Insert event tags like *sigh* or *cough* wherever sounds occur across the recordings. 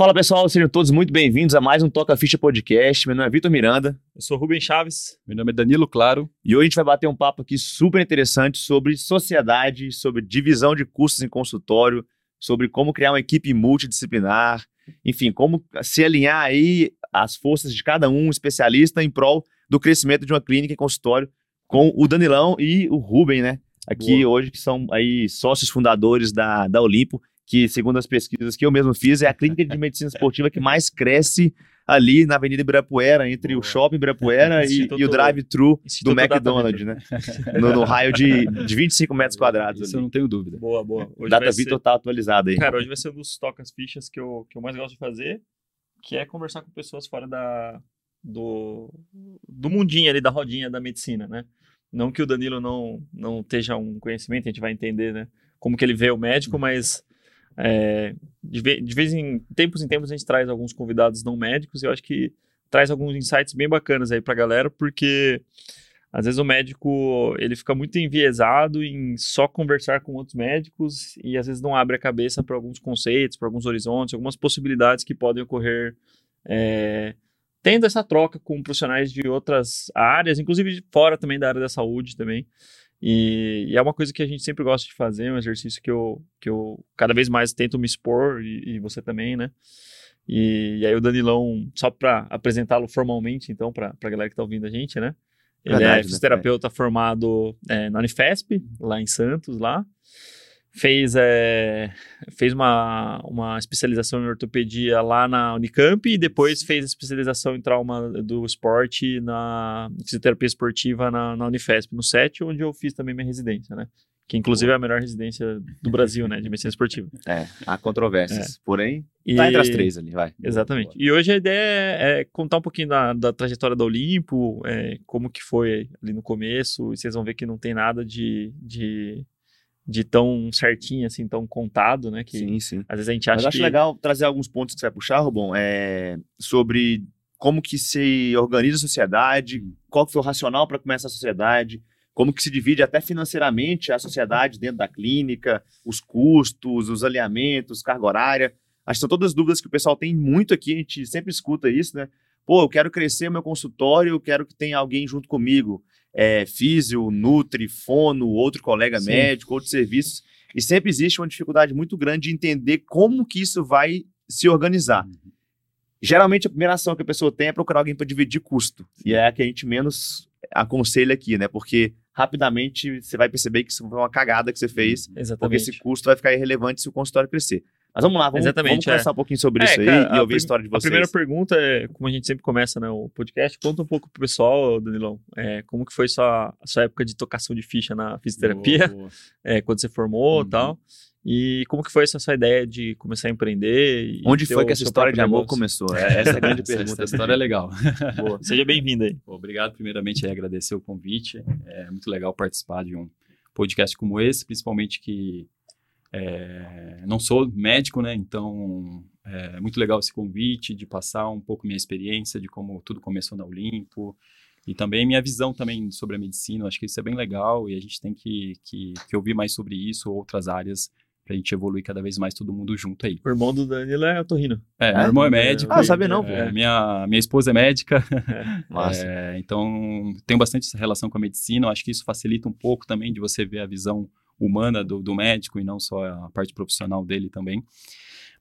Fala pessoal, sejam todos muito bem-vindos a mais um Toca Ficha Podcast. Meu nome é Vitor Miranda. Eu sou Rubem Chaves. Meu nome é Danilo Claro. E hoje a gente vai bater um papo aqui super interessante sobre sociedade, sobre divisão de custos em consultório, sobre como criar uma equipe multidisciplinar, enfim, como se alinhar aí as forças de cada um especialista em prol do crescimento de uma clínica em consultório com o Danilão e o Rubem, né? Aqui Boa. hoje que são aí sócios fundadores da, da Olimpo que, segundo as pesquisas que eu mesmo fiz, é a clínica de medicina esportiva que mais cresce ali na Avenida Ibirapuera, entre Boa. o Shopping Ibirapuera *laughs* e, e, o drive-thru do McDonald's, né? No, no, raio de, de 25 metros quadrados. Isso ali. eu não tenho dúvida. Boa, boa. Hoje Data Vitor tá atualizada aí. Cara, hoje vai ser um dos tocas fichas que eu, que eu mais gosto de fazer, que é conversar com pessoas fora da, do, do mundinho ali, da rodinha da medicina, né? Não que o Danilo não, não esteja um conhecimento, a gente vai entender, né? Como que ele vê o médico, uhum. mas é, de, de, vez em tempos em tempos a gente traz alguns convidados não médicos e eu acho que traz alguns insights bem bacanas aí pra galera, porque às vezes o médico ele fica muito enviesado em só conversar com outros médicos e às vezes não abre a cabeça para alguns conceitos, para alguns horizontes, algumas possibilidades que podem ocorrer é, tendo essa troca com profissionais de outras áreas, inclusive fora também da área da saúde também. E, e, é uma coisa que a gente sempre gosta de fazer, um exercício que eu, que eu cada vez mais tento me expor, e, e você também, né? E, e, aí o Danilão, só para apresentá-lo formalmente, então, para a galera que está ouvindo a gente, né? Ele Verdade, é fisioterapeuta né? formado é, na Unifesp, lá em Santos, lá fez, é, fez uma, uma especialização em ortopedia lá na Unicamp e depois fez especialização em trauma do esporte na fisioterapia esportiva na, na Unifesp, no SET, onde eu fiz também minha residência, né? Que inclusive é a melhor residência do Brasil, né? De *laughs* medicina esportiva. É, há controvérsias. É. Porém, e... tá entre as três ali, vai. Exatamente. E hoje a ideia é, é contar um pouquinho da, da trajetória da Olimpo, é, como que foi ali no começo, e vocês vão ver que não tem nada de, de de tão certinho, assim, tão contado, né? Que sim, sim. Às vezes a gente acha Mas acho que... legal trazer alguns pontos que você vai puxar, Rubão, é, sobre como que se organiza a sociedade, hum. qual que foi o racional para começar a sociedade, como que se divide até financeiramente a sociedade dentro da clínica, os custos, os alinhamentos, carga horária. Acho que são todas dúvidas que o pessoal tem muito aqui, a gente sempre escuta isso, né? Pô, eu quero crescer o meu consultório, eu quero que tenha alguém junto comigo é, físio, nutri, fono, outro colega Sim. médico, outros serviços. E sempre existe uma dificuldade muito grande de entender como que isso vai se organizar. Uhum. Geralmente a primeira ação que a pessoa tem é procurar alguém para dividir custo. E é a que a gente menos aconselha aqui, né? Porque rapidamente você vai perceber que isso foi uma cagada que você fez. Exatamente. Porque esse custo vai ficar irrelevante se o consultório crescer. Mas vamos lá, vamos, Exatamente, vamos conversar é. um pouquinho sobre é, isso cara, aí e ouvir a, a história de vocês. A primeira pergunta é, como a gente sempre começa né, o podcast, conta um pouco pro pessoal, Danilão, é, como que foi sua, a sua época de tocação de ficha na fisioterapia, boa, boa. *laughs* É, quando você formou e uhum. tal, e como que foi essa sua ideia de começar a empreender? Onde foi que essa história de amor negócio? começou? É, essa é a grande *laughs* pergunta. Essa história é legal. *laughs* Boa. Seja bem-vindo aí. Obrigado, primeiramente, é agradecer o convite. É muito legal participar de um podcast como esse, principalmente que é, não sou médico, né? Então é muito legal esse convite de passar um pouco minha experiência de como tudo começou na Olimpo e também minha visão também sobre a medicina. Acho que isso é bem legal e a gente tem que, que, que ouvir mais sobre isso, outras áreas pra gente evoluir cada vez mais todo mundo junto aí. O irmão do Danilo é otorrino. É, é? meu irmão é médico. Ah, sabe não, é, minha, minha esposa é médica. *laughs* É, então, tenho bastante essa relação com a medicina. Eu acho que isso facilita um pouco também de você ver a visão humana do, do médico e não só a parte profissional dele também.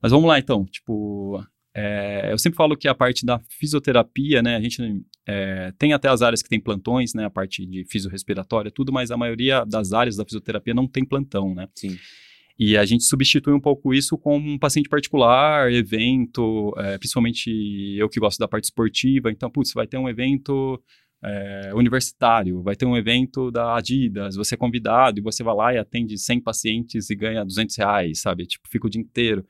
Mas vamos lá então, tipo, é, eu sempre falo que a parte da fisioterapia, né, a gente é, tem até as áreas que tem plantões, né, a parte de fisiorrespiratória, tudo, mas a maioria das áreas da fisioterapia não tem plantão, né? Sim. E a gente substitui um pouco isso com um paciente particular, evento, é, principalmente eu que gosto da parte esportiva, então, putz, vai ter um evento é, universitário, vai ter um evento da Adidas, você é convidado e você vai lá e atende 100 pacientes e ganha 200 reais, sabe? Tipo, fica o dia inteiro.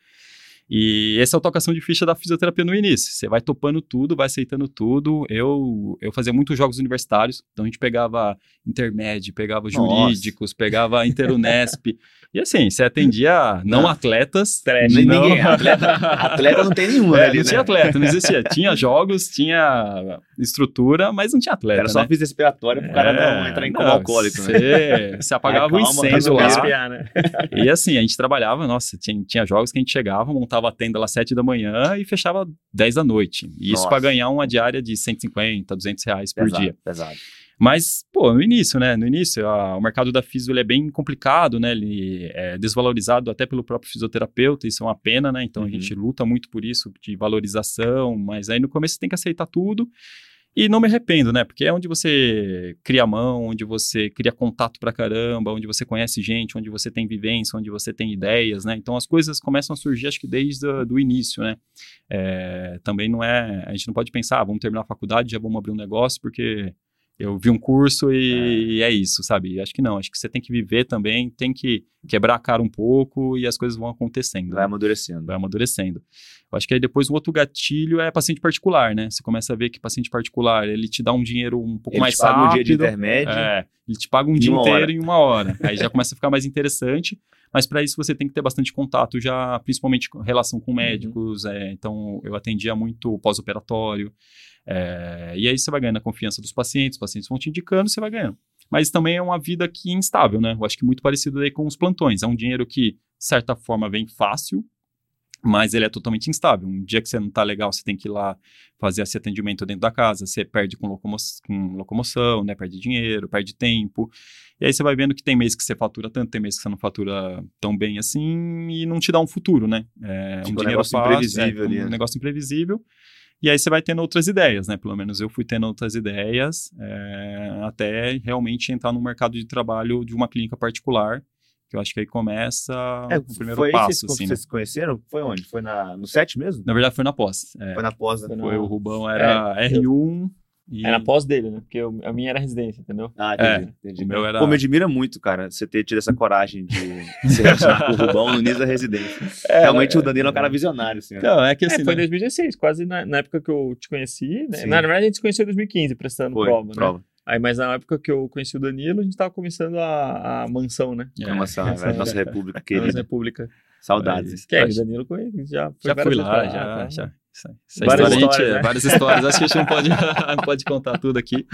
E essa é a tocação de ficha da fisioterapia no início. Você vai topando tudo, vai aceitando tudo. Eu, eu fazia muitos jogos universitários, então a gente pegava intermédio, pegava Nossa. jurídicos, pegava *laughs* Interunesp. e assim, você atendia não, não. atletas. Trash. Não... Ninguém. *laughs* Atleta, atleta não tem nenhum, é, ali, Não né? tinha atleta, não existia. Tinha jogos, tinha estrutura, mas não tinha atleta. Era só né? física respiratória pro cara não entrar em coma alcoólico. Né? Você apagava o incêndio lá. Espiar, né? E assim, a gente trabalhava, nossa, tinha, tinha jogos que a gente chegava, montava montava a tenda lá às 7 da manhã e fechava 10 da noite. E isso para ganhar uma diária de 150, 200 reais por pesado, dia. Pesado. Mas, pô, no início, né? No início, a- o mercado da fisio ele é bem complicado, né? Ele é desvalorizado até pelo próprio fisioterapeuta, isso é uma pena, né? Então Uhum. a gente luta muito por isso, de valorização, mas aí no começo você tem que aceitar tudo. E não me arrependo, né? Porque é onde você cria mão, onde você cria contato pra caramba, onde você conhece gente, onde você tem vivência, onde você tem ideias, né? Então as coisas começam a surgir, acho que desde o início, né? É, também não é. A gente não pode pensar, ah, vamos terminar a faculdade, já vamos abrir um negócio, porque eu vi um curso e e é, isso, sabe? Acho que não, acho que você tem que viver também, tem que quebrar a cara um pouco e as coisas vão acontecendo. Vai né? amadurecendo. vai amadurecendo. Eu acho que aí depois um outro gatilho é paciente particular, né? Você começa a ver que paciente particular, ele te dá um dinheiro um pouco Ele mais te paga um rápido. dia de intermédio. É, ele te paga um dia inteiro hora. em uma hora. Aí já começa a ficar mais interessante. Mas para isso você tem que ter bastante contato já, principalmente com relação Uhum. com médicos. é, então eu atendia muito pós-operatório. é, e aí você vai ganhando a confiança dos pacientes, os pacientes vão te indicando, você vai ganhando. Mas também é uma vida que instável, né? Eu acho que muito parecido aí com os plantões. É um dinheiro que, de certa forma, vem fácil, mas ele é totalmente instável. Um dia que você não tá legal, você tem que ir lá fazer esse atendimento dentro da casa, você perde com, locomo com locomoção, né? Perde dinheiro, perde tempo. E aí você vai vendo que tem mês que você fatura tanto, tem mês que você não fatura tão bem assim, e não te dá um futuro, né? É Fica um negócio imprevisível é, ali, um né? negócio imprevisível. E aí você vai tendo outras ideias, né? Pelo menos eu fui tendo outras ideias, é, até realmente entrar no mercado de trabalho de uma clínica particular, que eu acho que aí começa É, o primeiro foi passo, vocês, assim, né? vocês se conheceram? Foi onde? Foi na, no set mesmo? Na verdade foi na pós. é. Foi na pós, né? Foi na- o Rubão era R1 e É na pós dele, né? Porque eu- a minha era residência, entendeu? Ah, É, entendi. entendi. o meu era- Pô, me admira muito, cara, você ter tido essa coragem de *laughs* se relacionar com o Rubão no início da residência. Realmente o Danilo é um cara visionário, assim. ó. Não, é que assim, é, foi em né? 2016, quase na, na época que eu te conheci, né? Sim. Na verdade, a gente se conheceu em 2015, prestando Foi, prova, né? Aí, mas na época que eu conheci o Danilo, a gente tava começando a, a mansão, né? É, Aclamação, essa velho, nossa república A nossa querida. República. Saudades. Que é, o Mas- Danilo conhece, já foi já várias fui lá, já, lá, já. tá? Essa, essa Várias história, a gente- histórias, né? várias histórias. Acho que a gente não pode, *laughs* não pode contar tudo aqui.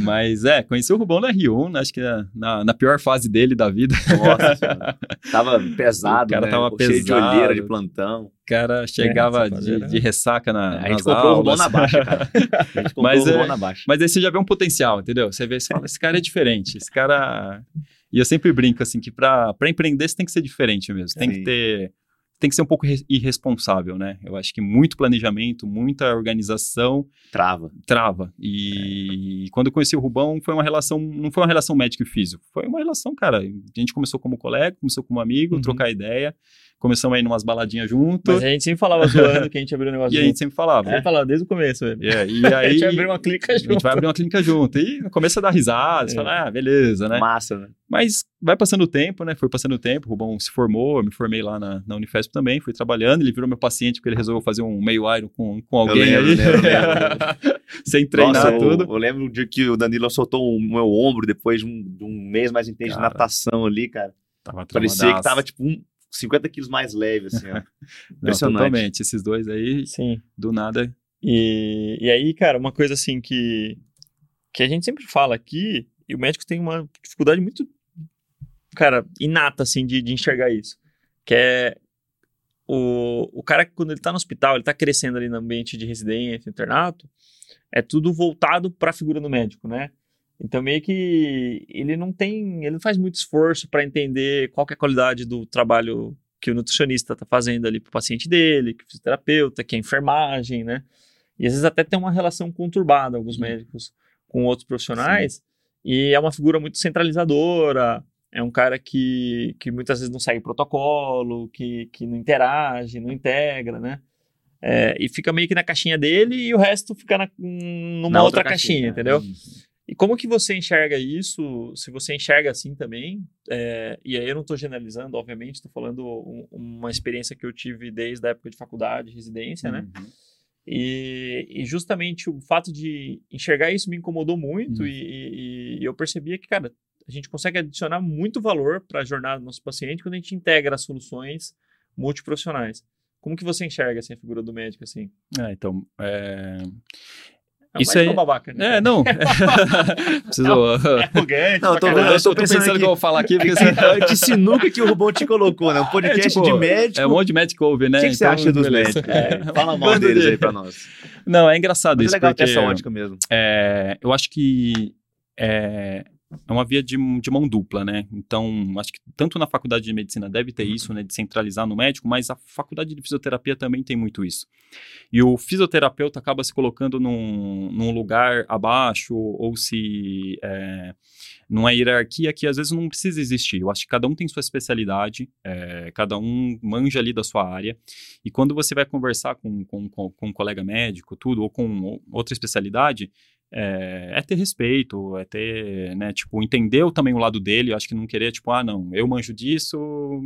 Mas é, conheci o Rubão na R1, né, acho que na, na pior fase dele da vida. Nossa. *laughs* Tava pesado, O cara né? tava Cheio de pesado. olheira de plantão. O cara chegava essa fase de, de ressaca na, a gente nas comprou o Rubão na baixa, cara. A gente comprou Mas o Rubão é- na baixa. Mas aí você já vê um potencial, entendeu? Você vê, você fala, esse cara é diferente, esse cara... E eu sempre brinco, assim, que pra, pra empreender você tem que ser diferente mesmo. Tem Sim. que ter... Tem que ser um pouco re- irresponsável, né? Eu acho que muito planejamento, muita organização Trava. trava. E quando eu conheci o Rubão, foi uma relação, não foi uma relação médico e físico, foi uma relação, cara, a gente começou como colega, começou como amigo, Uhum. trocar ideia, começamos aí numas baladinhas junto, Mas a gente sempre falava zoando que a gente abriu o negócio *laughs* e a junto. gente sempre falava. A gente falava desde o começo, velho. É, e *laughs* A aí gente abriu uma clica a junto. gente vai abrir uma clínica junto. E no começo é dar risada, você É. fala, ah, beleza, né? Massa, né? Mas vai passando o tempo, né? Foi passando o tempo, o Rubão se formou, eu me formei lá na, na Unifesp também, fui trabalhando, ele virou meu paciente porque ele resolveu fazer um meio iron com, com alguém lembro, aí. lembro, lembro, *laughs* Sem treinar Nossa, eu, tudo. eu lembro de que o Danilo soltou o meu ombro depois de um, de um mês mais intenso de natação ali, cara. Tava Parecia que tava, tipo, um, 50 quilos mais leve, assim, ó. *laughs* Não, Impressionante. totalmente. Esses dois aí, Sim. do nada. E, e aí, cara, uma coisa assim que, que a gente sempre fala aqui, e o médico tem uma dificuldade muito, cara, inata, assim, de, de enxergar isso. Que é o, o cara que quando ele tá no hospital, ele tá crescendo ali no ambiente de residência, internato, é tudo voltado para a figura do médico, né? Então meio que ele não tem, ele não faz muito esforço para entender qual é a qualidade do trabalho que o nutricionista tá fazendo ali pro paciente dele, que o fisioterapeuta, que a enfermagem, né? E às vezes até tem uma relação conturbada alguns médicos com outros profissionais, e é uma figura muito centralizadora, é um cara que, que muitas vezes não segue protocolo, que, que não interage, não integra, né? É, e fica meio que na caixinha dele e o resto fica na, numa Na outra, outra caixinha, caixinha, entendeu? E como que você enxerga isso? Se você enxerga assim também, é, e aí eu não estou generalizando, obviamente, estou falando um- uma experiência que eu tive desde a época de faculdade, residência, né? Uhum. E, e justamente o fato de enxergar isso me incomodou muito Uhum. e, e- e eu percebia que, cara, a gente consegue adicionar muito valor para a jornada do nosso paciente quando a gente integra as soluções multiprofissionais. Como que você enxerga assim, a figura do médico assim? É, então, é, É Isso é- uma babaca, né? É, não. *laughs* Preciso. *laughs* É arrogante. Não, eu tô eu tô pensando aqui- que eu vou falar aqui, porque *laughs* É de sinuca que o Rubão te colocou, né? Um podcast tipo, de médico. é um monte de médico ouve, né? O que, que você Então, acha dos beleza. médicos? É, fala mal deles de- aí pra nós. Não, é engraçado Mas isso, é legal ter porque essa ótica mesmo. é, eu acho que é, é uma via de, de mão dupla, né? Então, acho que tanto na faculdade de medicina deve ter isso, né? De centralizar no médico, mas a faculdade de fisioterapia também tem muito isso. E o fisioterapeuta acaba se colocando num, num lugar abaixo, ou se é, numa hierarquia que às vezes não precisa existir. Eu acho que cada um tem sua especialidade, é, cada um manja ali da sua área, e quando você vai conversar com, com, com, com um colega médico, tudo, ou com outra especialidade, é, é ter respeito, é ter, né, tipo, entender também o lado dele, eu acho que não querer, tipo, ah, não, eu manjo disso,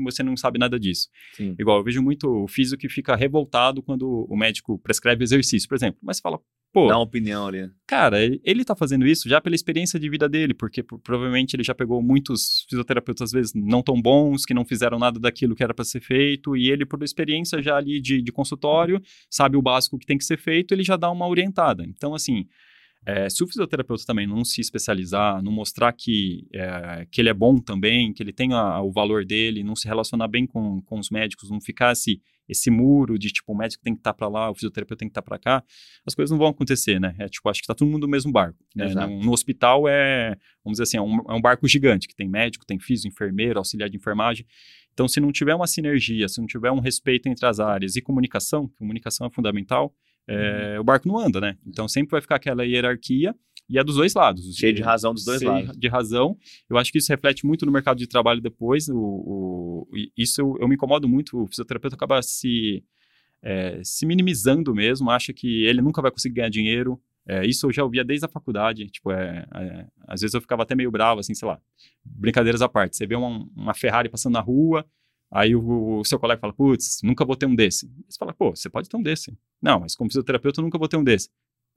você não sabe nada disso. Sim. Igual, eu vejo muito o físico que fica revoltado quando o médico prescreve exercício, por exemplo, mas fala, pô, Dá uma opinião ali. cara, ele- ele tá fazendo isso já pela experiência de vida dele, porque pro- provavelmente ele já pegou muitos fisioterapeutas, às vezes, não tão bons, que não fizeram nada daquilo que era para ser feito, e ele, por experiência já ali de, de consultório, sabe o básico que tem que ser feito, ele já dá uma orientada. Então, assim, é, se o fisioterapeuta também não se especializar, não mostrar que, é, que ele é bom também, que ele tem a- o valor dele, não se relacionar bem com, com os médicos, não ficar esse, esse muro de tipo, o médico tem que estar para lá, o fisioterapeuta tem que estar para cá, as coisas não vão acontecer, né? É tipo, acho que tá todo mundo no mesmo barco. Né? No, no hospital é, vamos dizer assim, é um, é um barco gigante, que tem médico, tem físico, enfermeiro, auxiliar de enfermagem. Então, se não tiver uma sinergia, se não tiver um respeito entre as áreas e comunicação, comunicação é fundamental, é, o barco não anda, né? Então, sempre vai ficar aquela hierarquia e é dos dois lados. Cheio de razão dos dois Cheio lados. de razão. Eu acho que isso reflete muito no mercado de trabalho depois. O, o- isso eu, eu me incomodo muito. O fisioterapeuta acaba se, é, se minimizando mesmo, acha que ele nunca vai conseguir ganhar dinheiro. É, isso eu já ouvia desde a faculdade. Tipo, é, é, às vezes eu ficava até meio bravo, assim, sei lá. Brincadeiras à parte. Você vê uma, uma Ferrari passando na rua, aí o, o seu colega fala, putz, nunca vou ter um desse. Você fala, pô, você pode ter um desse. Não, mas como fisioterapeuta eu nunca vou ter um desse.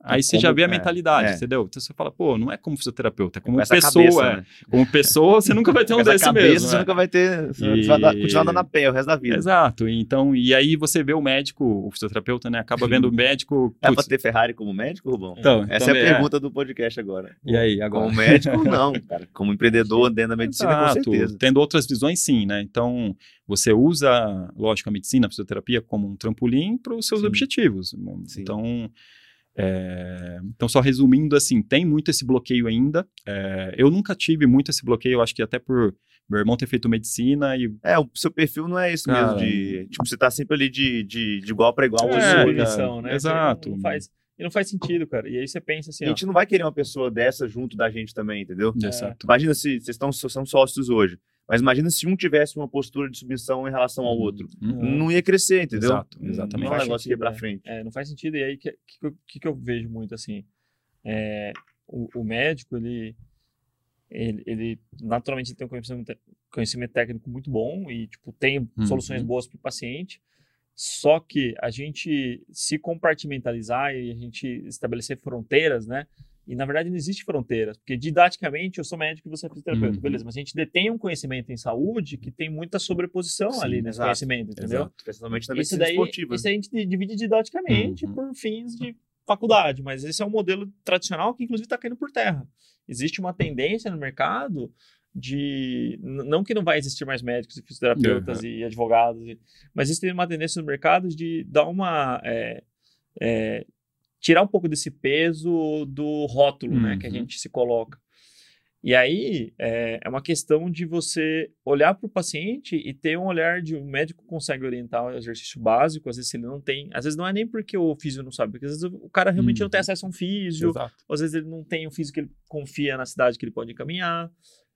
Aí você já vê a é, mentalidade, é. entendeu? Então você fala, pô, não é como fisioterapeuta, é como Com pessoa. cabeça, é. né? Como pessoa, você nunca vai ter um desse cabeça mesmo. você nunca vai ter. Você E- vai dar- continuar andando a pé o resto da vida. Exato. Então, e aí você vê o médico, o fisioterapeuta, né? Acaba vendo o médico. É pra putz, ter Ferrari como médico, Rubão? Então, Essa é a pergunta do podcast agora. E aí, agora? Como médico, *laughs* não, cara. Como empreendedor dentro da medicina, Exato. com certeza. Tendo outras visões, sim, né? Então, você usa, lógico, a medicina, a fisioterapia como um trampolim para os seus Sim. objetivos. Sim. Então, é, então, só resumindo, assim, tem muito esse bloqueio ainda. É, eu nunca tive muito esse bloqueio, eu acho que até por meu irmão ter feito medicina e É, o seu perfil não é isso Cara, mesmo de. Tipo, você tá sempre ali de, de, de igual pra igual. É. Definição, né? exato. Não faz, e não faz sentido, cara. E aí você pensa assim, A ó, gente não vai querer uma pessoa dessa junto da gente também, entendeu? Exato. Imagina se vocês estão, são sócios hoje. Mas imagina se um tivesse uma postura de submissão em relação ao outro. Uhum. Não ia crescer, entendeu? Exato, exatamente. Não é um Faz negócio que ia sentido, pra né? frente. É, não faz sentido. E aí, o que, que, que, que eu vejo muito, assim, é, o, o médico, ele, ele, ele naturalmente ele tem um conhecimento, conhecimento técnico muito bom e, tipo, tem Uhum. soluções boas para o paciente, só que a gente se compartimentalizar e a gente estabelecer fronteiras, né? E, na verdade, não existe fronteiras, porque didaticamente eu sou médico e você é fisioterapeuta, Uhum. beleza, mas a gente detém um conhecimento em saúde que tem muita sobreposição Sim, ali nesse exato, conhecimento, entendeu? Exato. Especialmente na medicina daí, esportiva. isso aí a gente divide didaticamente Uhum. por fins de faculdade, mas esse é um modelo tradicional que inclusive está caindo por terra. Existe uma tendência no mercado de não que não vai existir mais médicos e fisioterapeutas e advogados, mas existe uma tendência no mercado de dar uma é, é, tirar um pouco desse peso do rótulo, né, que a Uhum. gente se coloca. E aí é, é uma questão de você olhar para o paciente e ter um olhar de um médico consegue orientar o exercício básico, às vezes ele não tem, às vezes não é nem porque o físio não sabe, porque às vezes o cara realmente não tem Uhum. acesso a um físio, às vezes ele não tem um físico que ele confia na cidade que ele pode encaminhar.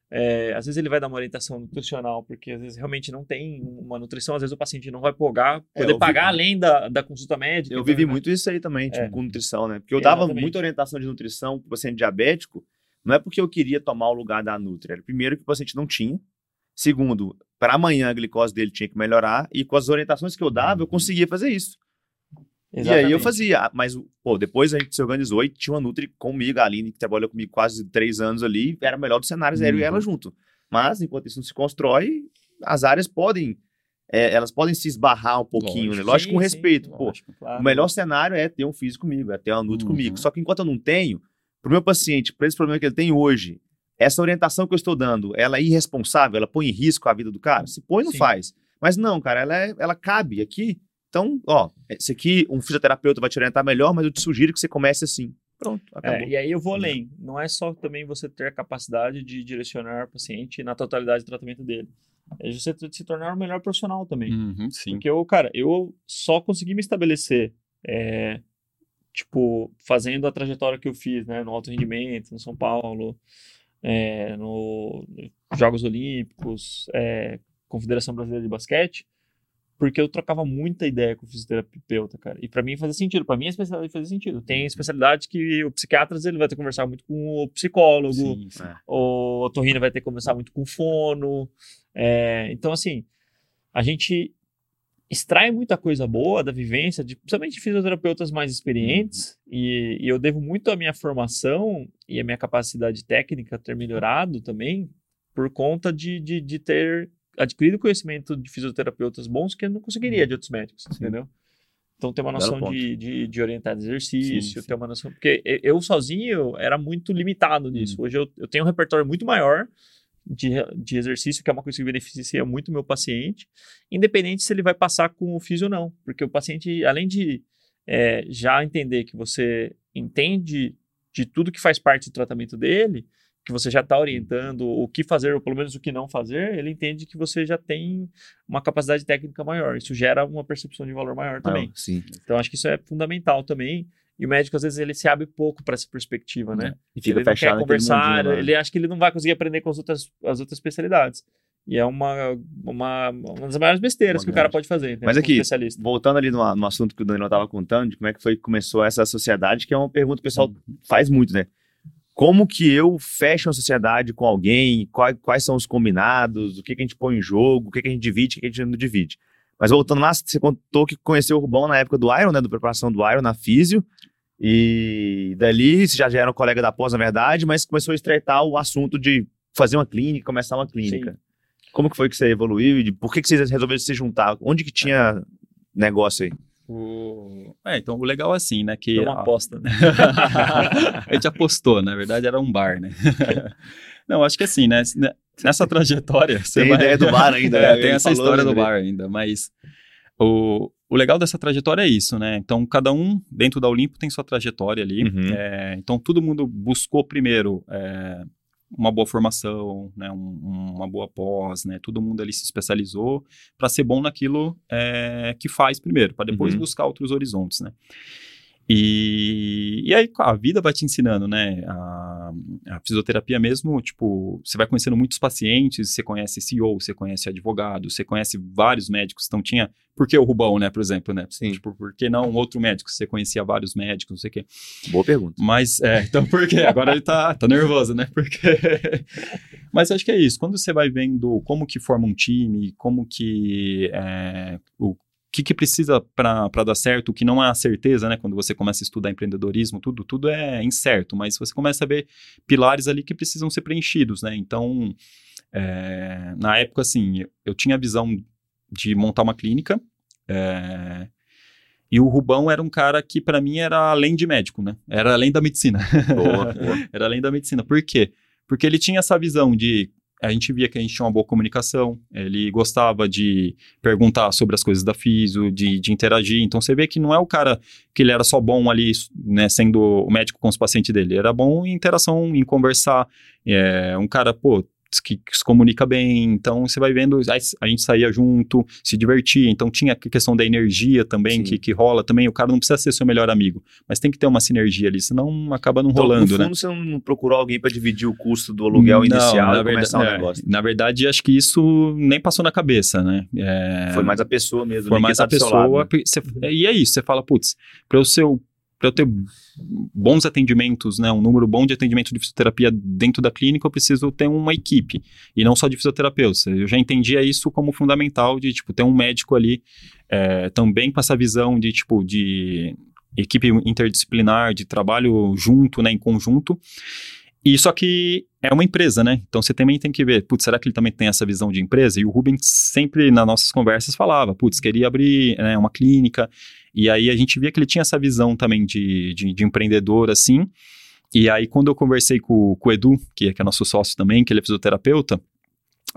É, às vezes ele vai dar uma orientação nutricional, porque às vezes realmente não tem uma nutrição, às vezes o paciente não vai pagar, É, poder eu vi- pagar além da, da consulta médica. Eu então, vivi né? muito isso aí também, tipo, É. com nutrição, né? Porque eu dava Exatamente. muita orientação de nutrição pro paciente diabético, não é porque eu queria tomar o lugar da Nutri, era primeiro que o paciente não tinha, segundo, para amanhã a glicose dele tinha que melhorar, e com as orientações que eu dava, eu conseguia fazer isso. E aí eu Exatamente. fazia, mas, pô, depois a gente se organizou e tinha uma Nutri comigo, a Aline, que trabalhou comigo quase três anos ali, era o melhor dos cenários, era eu e Uhum. ela junto. Mas, enquanto isso não se constrói, as áreas podem é, elas podem se esbarrar um pouquinho, né? Lógico, com Sim, respeito. sim, Pô, lógico, claro. o melhor cenário é ter um físico comigo, é ter uma nude Uhum. comigo. Só que enquanto eu não tenho, pro meu paciente, para esse problema que ele tem hoje, essa orientação que eu estou dando, ela é irresponsável, ela põe em risco a vida do cara? Se põe, não Sim. faz. Mas não, cara, ela, é- ela cabe aqui. Então, ó, esse aqui, um fisioterapeuta vai te orientar melhor, mas eu te sugiro que você comece assim. Pronto, acabou. É, e aí eu vou além. Não é só também você ter a capacidade de direcionar o paciente na totalidade do tratamento dele. É você se tornar o melhor profissional também. Uhum, sim. Porque eu, cara, eu só consegui me estabelecer, é, tipo, fazendo a trajetória que eu fiz, né, no alto rendimento, no São Paulo, é, no Jogos Olímpicos, é, Confederação Brasileira de Basquete, porque eu trocava muita ideia com o fisioterapeuta, cara. E pra mim fazia sentido, pra minha especialidade fazia sentido. Tem especialidade que o psiquiatra ele vai ter que conversar muito com o psicólogo, Sim, sim. É. o otorrino vai ter que conversar muito com o fono. É, então, assim, a gente extrai muita coisa boa da vivência, de, principalmente de fisioterapeutas mais experientes, e, e eu devo muito à minha formação e à minha capacidade técnica ter melhorado também por conta de, de, de ter adquirido conhecimento de fisioterapeutas bons que eu não conseguiria de outros médicos, entendeu? Então, ter uma Belo noção ponto. de, de, de orientar de exercício, Sim, sim. ter uma noção. Porque eu sozinho era muito limitado nisso. Hoje eu, eu tenho um repertório muito maior de, de exercício, que é uma coisa que beneficia muito o meu paciente, independente se ele vai passar com o físio ou não. Porque o paciente, além de é, já entender que você entende de tudo que faz parte do tratamento dele, que você já está orientando o que fazer, ou pelo menos o que não fazer, ele entende que você já tem uma capacidade técnica maior. Isso gera uma percepção de valor maior também. Ah, sim. Então, acho que isso é fundamental também. E o médico, às vezes, ele se abre pouco para essa perspectiva, né? E fica ele não fechado quer naquele conversar, mundinho ele acha que ele não vai conseguir aprender com as outras, as outras especialidades. E é uma, uma, uma das maiores besteiras Uma que o cara grande. pode fazer. né, Mas aqui, especialista. voltando ali no, no assunto que o Danilo estava contando, de como é que foi que começou essa sociedade, que é uma pergunta que o pessoal faz muito, né? Como que eu fecho uma sociedade com alguém? Quais, quais são os combinados? O que, que a gente põe em jogo? O que, que a gente divide? O que, que a gente não divide? Mas voltando lá, você contou que conheceu o Rubão na época do Iron, né? Da preparação do Iron na Físio. E dali, você já, já era um colega da pós, na verdade, mas começou a estreitar o assunto de fazer uma clínica, começar uma clínica. Como que foi que você evoluiu? E por que, que vocês resolveram se juntar? Onde que tinha negócio aí? O... É, então o legal é assim, né? Que Foi uma a- aposta, né? *laughs* a gente apostou, na verdade era um bar, né? *laughs* Não, acho que assim, né? Nessa trajetória. Você Tem vai... ideia do bar ainda, *laughs* É, né? tem essa história do bar ainda, mas o, o legal dessa trajetória é isso, né? Então, cada um dentro da Olimpo tem sua trajetória ali. Uhum. É, então, todo mundo buscou primeiro é, uma boa formação, né? Um- uma boa pós, né? Todo mundo ali se especializou para ser bom naquilo é, que faz primeiro, para depois Uhum. buscar outros horizontes, né? E, e aí a vida vai te ensinando, né? A, a fisioterapia mesmo, tipo, você vai conhecendo muitos pacientes, você conhece CEO, você conhece advogado, você conhece vários médicos. Então tinha, por que o Rubão, né, por exemplo, né? Sim. Tipo, por que não outro médico? Você conhecia vários médicos, não sei o quê. Boa pergunta. Mas, é, *laughs* então por quê? Agora ele tá, tá nervoso, né? Porque... *laughs* Mas acho que é isso. Quando você vai vendo como que forma um time, como que... É, o que, que precisa para dar certo, o que não é a certeza, né? Quando você começa a estudar empreendedorismo, tudo, tudo é incerto, mas você começa a ver pilares ali que precisam ser preenchidos, né? Então, é, na época, assim, eu tinha a visão de montar uma clínica, é, e o Rubão era um cara que, para mim, era além de médico, né? Era além da medicina. Boa, boa. *laughs* era além da medicina. Por quê? Porque ele tinha essa visão de. A gente via que a gente tinha uma boa comunicação, ele gostava de perguntar sobre as coisas da físio, de, de interagir. Então você vê que não é o cara que ele era só bom ali, né, sendo o médico com os pacientes dele. Ele era bom em interação, em conversar. É, um cara, pô, que, que se comunica bem. Então você vai vendo, a gente saía junto, se divertia. Então tinha a questão da energia também que, que rola também. O cara não precisa ser seu melhor amigo, mas tem que ter uma sinergia ali, senão acaba não Então, rolando, no fundo, né? você não procurou alguém para dividir o custo do aluguel Não, inicial na e começar o verdade- é, negócio. Na verdade, acho que isso nem passou na cabeça, né? É, Foi mais a pessoa mesmo. foi né, mais tá a seu pessoa. lado, né? cê- e é isso, você fala, putz, para eu ser pra eu ter bons atendimentos, né, um número bom de atendimento de fisioterapia dentro da clínica, eu preciso ter uma equipe, e não só de fisioterapeutas. Eu já entendia isso como fundamental, de, tipo, ter um médico ali é, também com essa visão de, tipo, de equipe interdisciplinar, de trabalho junto, né, em conjunto. E só que é uma empresa, né? Então você também tem que ver, putz, será que ele também tem essa visão de empresa? E o Rubens sempre nas nossas conversas falava, putz, queria abrir né, uma clínica. E aí a gente via que ele tinha essa visão também de, de, de empreendedor, assim. E aí quando eu conversei com, com o Edu, que é, que é nosso sócio também, que ele é fisioterapeuta,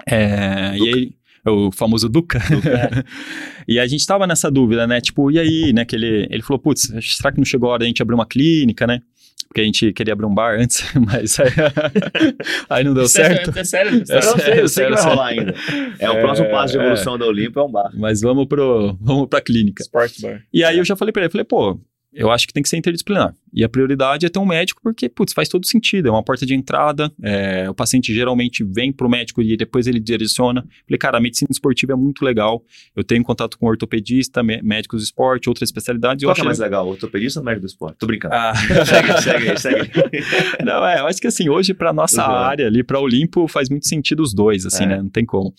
é, e aí, o famoso Duca. Duca. *laughs* e a gente tava nessa dúvida, né? Tipo, e aí, né? Que ele, ele falou, putz, será que não chegou a hora da gente abrir uma clínica, né? Porque a gente queria abrir um bar antes, *laughs* mas aí, *laughs* aí não deu Isso é- certo. É, sério? Eu não sei, eu sei que sério, vai sério. rolar ainda. É o próximo passo de evolução da Olimpo, é um bar. Mas vamos, pro, vamos pra clínica. Sport Bar. E aí eu já falei pra ele, falei, pô, eu acho que tem que ser interdisciplinar. E a prioridade é ter um médico, porque, putz, faz todo sentido. É uma porta de entrada. é, o paciente geralmente vem pro médico e depois ele direciona. Falei, cara, a medicina esportiva é muito legal. Eu tenho contato com ortopedista, mé- médicos de esporte, outras especialidades. Qual que é mais legal, o ortopedista ou o médico do esporte? Tô brincando. Ah. *laughs* Segue, segue, segue. *laughs* Não, é, eu acho que assim, hoje pra nossa Uhum. área ali, pra Olimpo, faz muito sentido os dois, assim, É. né? Não tem como.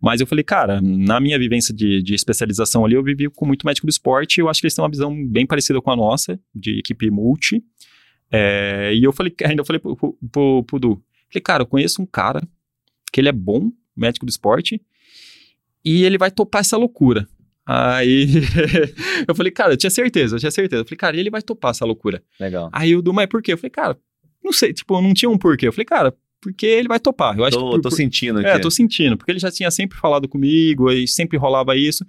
Mas eu falei, cara, na minha vivência de, de especialização ali, eu vivi com muito médico do esporte e eu acho que eles têm uma visão bem parecida com a nossa, de equipe multi. É, e eu falei, ainda falei pro, pro, pro, pro Du, falei, cara, eu conheço um cara que ele é bom, médico do esporte, e ele vai topar essa loucura. Aí *laughs* eu falei, cara, eu tinha certeza, eu tinha certeza. Eu falei, cara, ele vai topar essa loucura. Legal. Aí o Du, mas por quê? Eu falei, cara, não sei, tipo, não tinha um porquê. Eu falei, cara, porque ele vai topar. Eu acho Tô, que por- tô por- sentindo aqui. É, tô sentindo, porque ele já tinha sempre falado comigo e sempre rolava isso.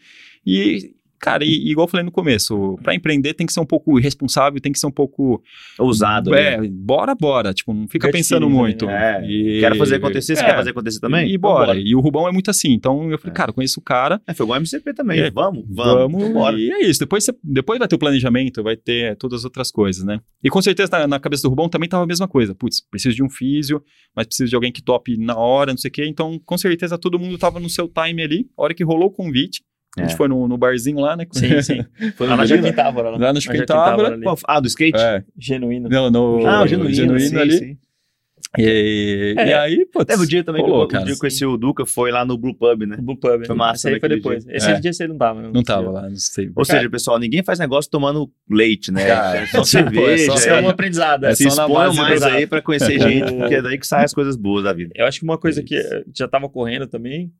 E, cara, e, igual eu falei no começo, pra empreender tem que ser um pouco irresponsável, tem que ser um pouco. Ousado. né? É, bora, bora. Tipo, não fica Gut pensando feeling muito. né? E- Quero fazer acontecer, você É. quer fazer acontecer também? E Então bora. E o Rubão é muito assim. Então eu falei, É. cara, conheço o cara. É, foi igual MCP também. É. Vamos, vamos. Vamos, Bora. e é isso. Depois, você- depois vai ter o planejamento, vai ter todas as outras coisas, né? E com certeza na, na cabeça do Rubão também tava a mesma coisa. Putz, preciso de um físio, mas preciso de alguém que tope na hora, não sei o quê. Então, com certeza todo mundo tava no seu time ali. A hora que rolou o convite, a gente É. foi no, no barzinho lá, né? Sim, sim. *laughs* Foi Lá no na Távora. Lá no Távora. Qual- Ah, do skate? É, Genuíno. não, no, Ah, o genuíno, genuíno, ali. sim, sim. E, É. e aí, putz, Teve o dia também rolou, que eu, cara. dia conheci o Duca, foi lá no Blue Pub, né? Blue Pub. Foi massa Esse aí foi depois. dia. Esse É. dia você não tava, né? Não tava lá, não sei. Ou seja, pessoal, ninguém faz negócio tomando leite, né? Cara, É só pô, é cerveja. só- Isso é. é um aprendizado. É é. Se só na exponham base mais aí pra conhecer *laughs* gente, porque é daí que saem as coisas boas da vida. Eu acho que uma coisa que já estava correndo também,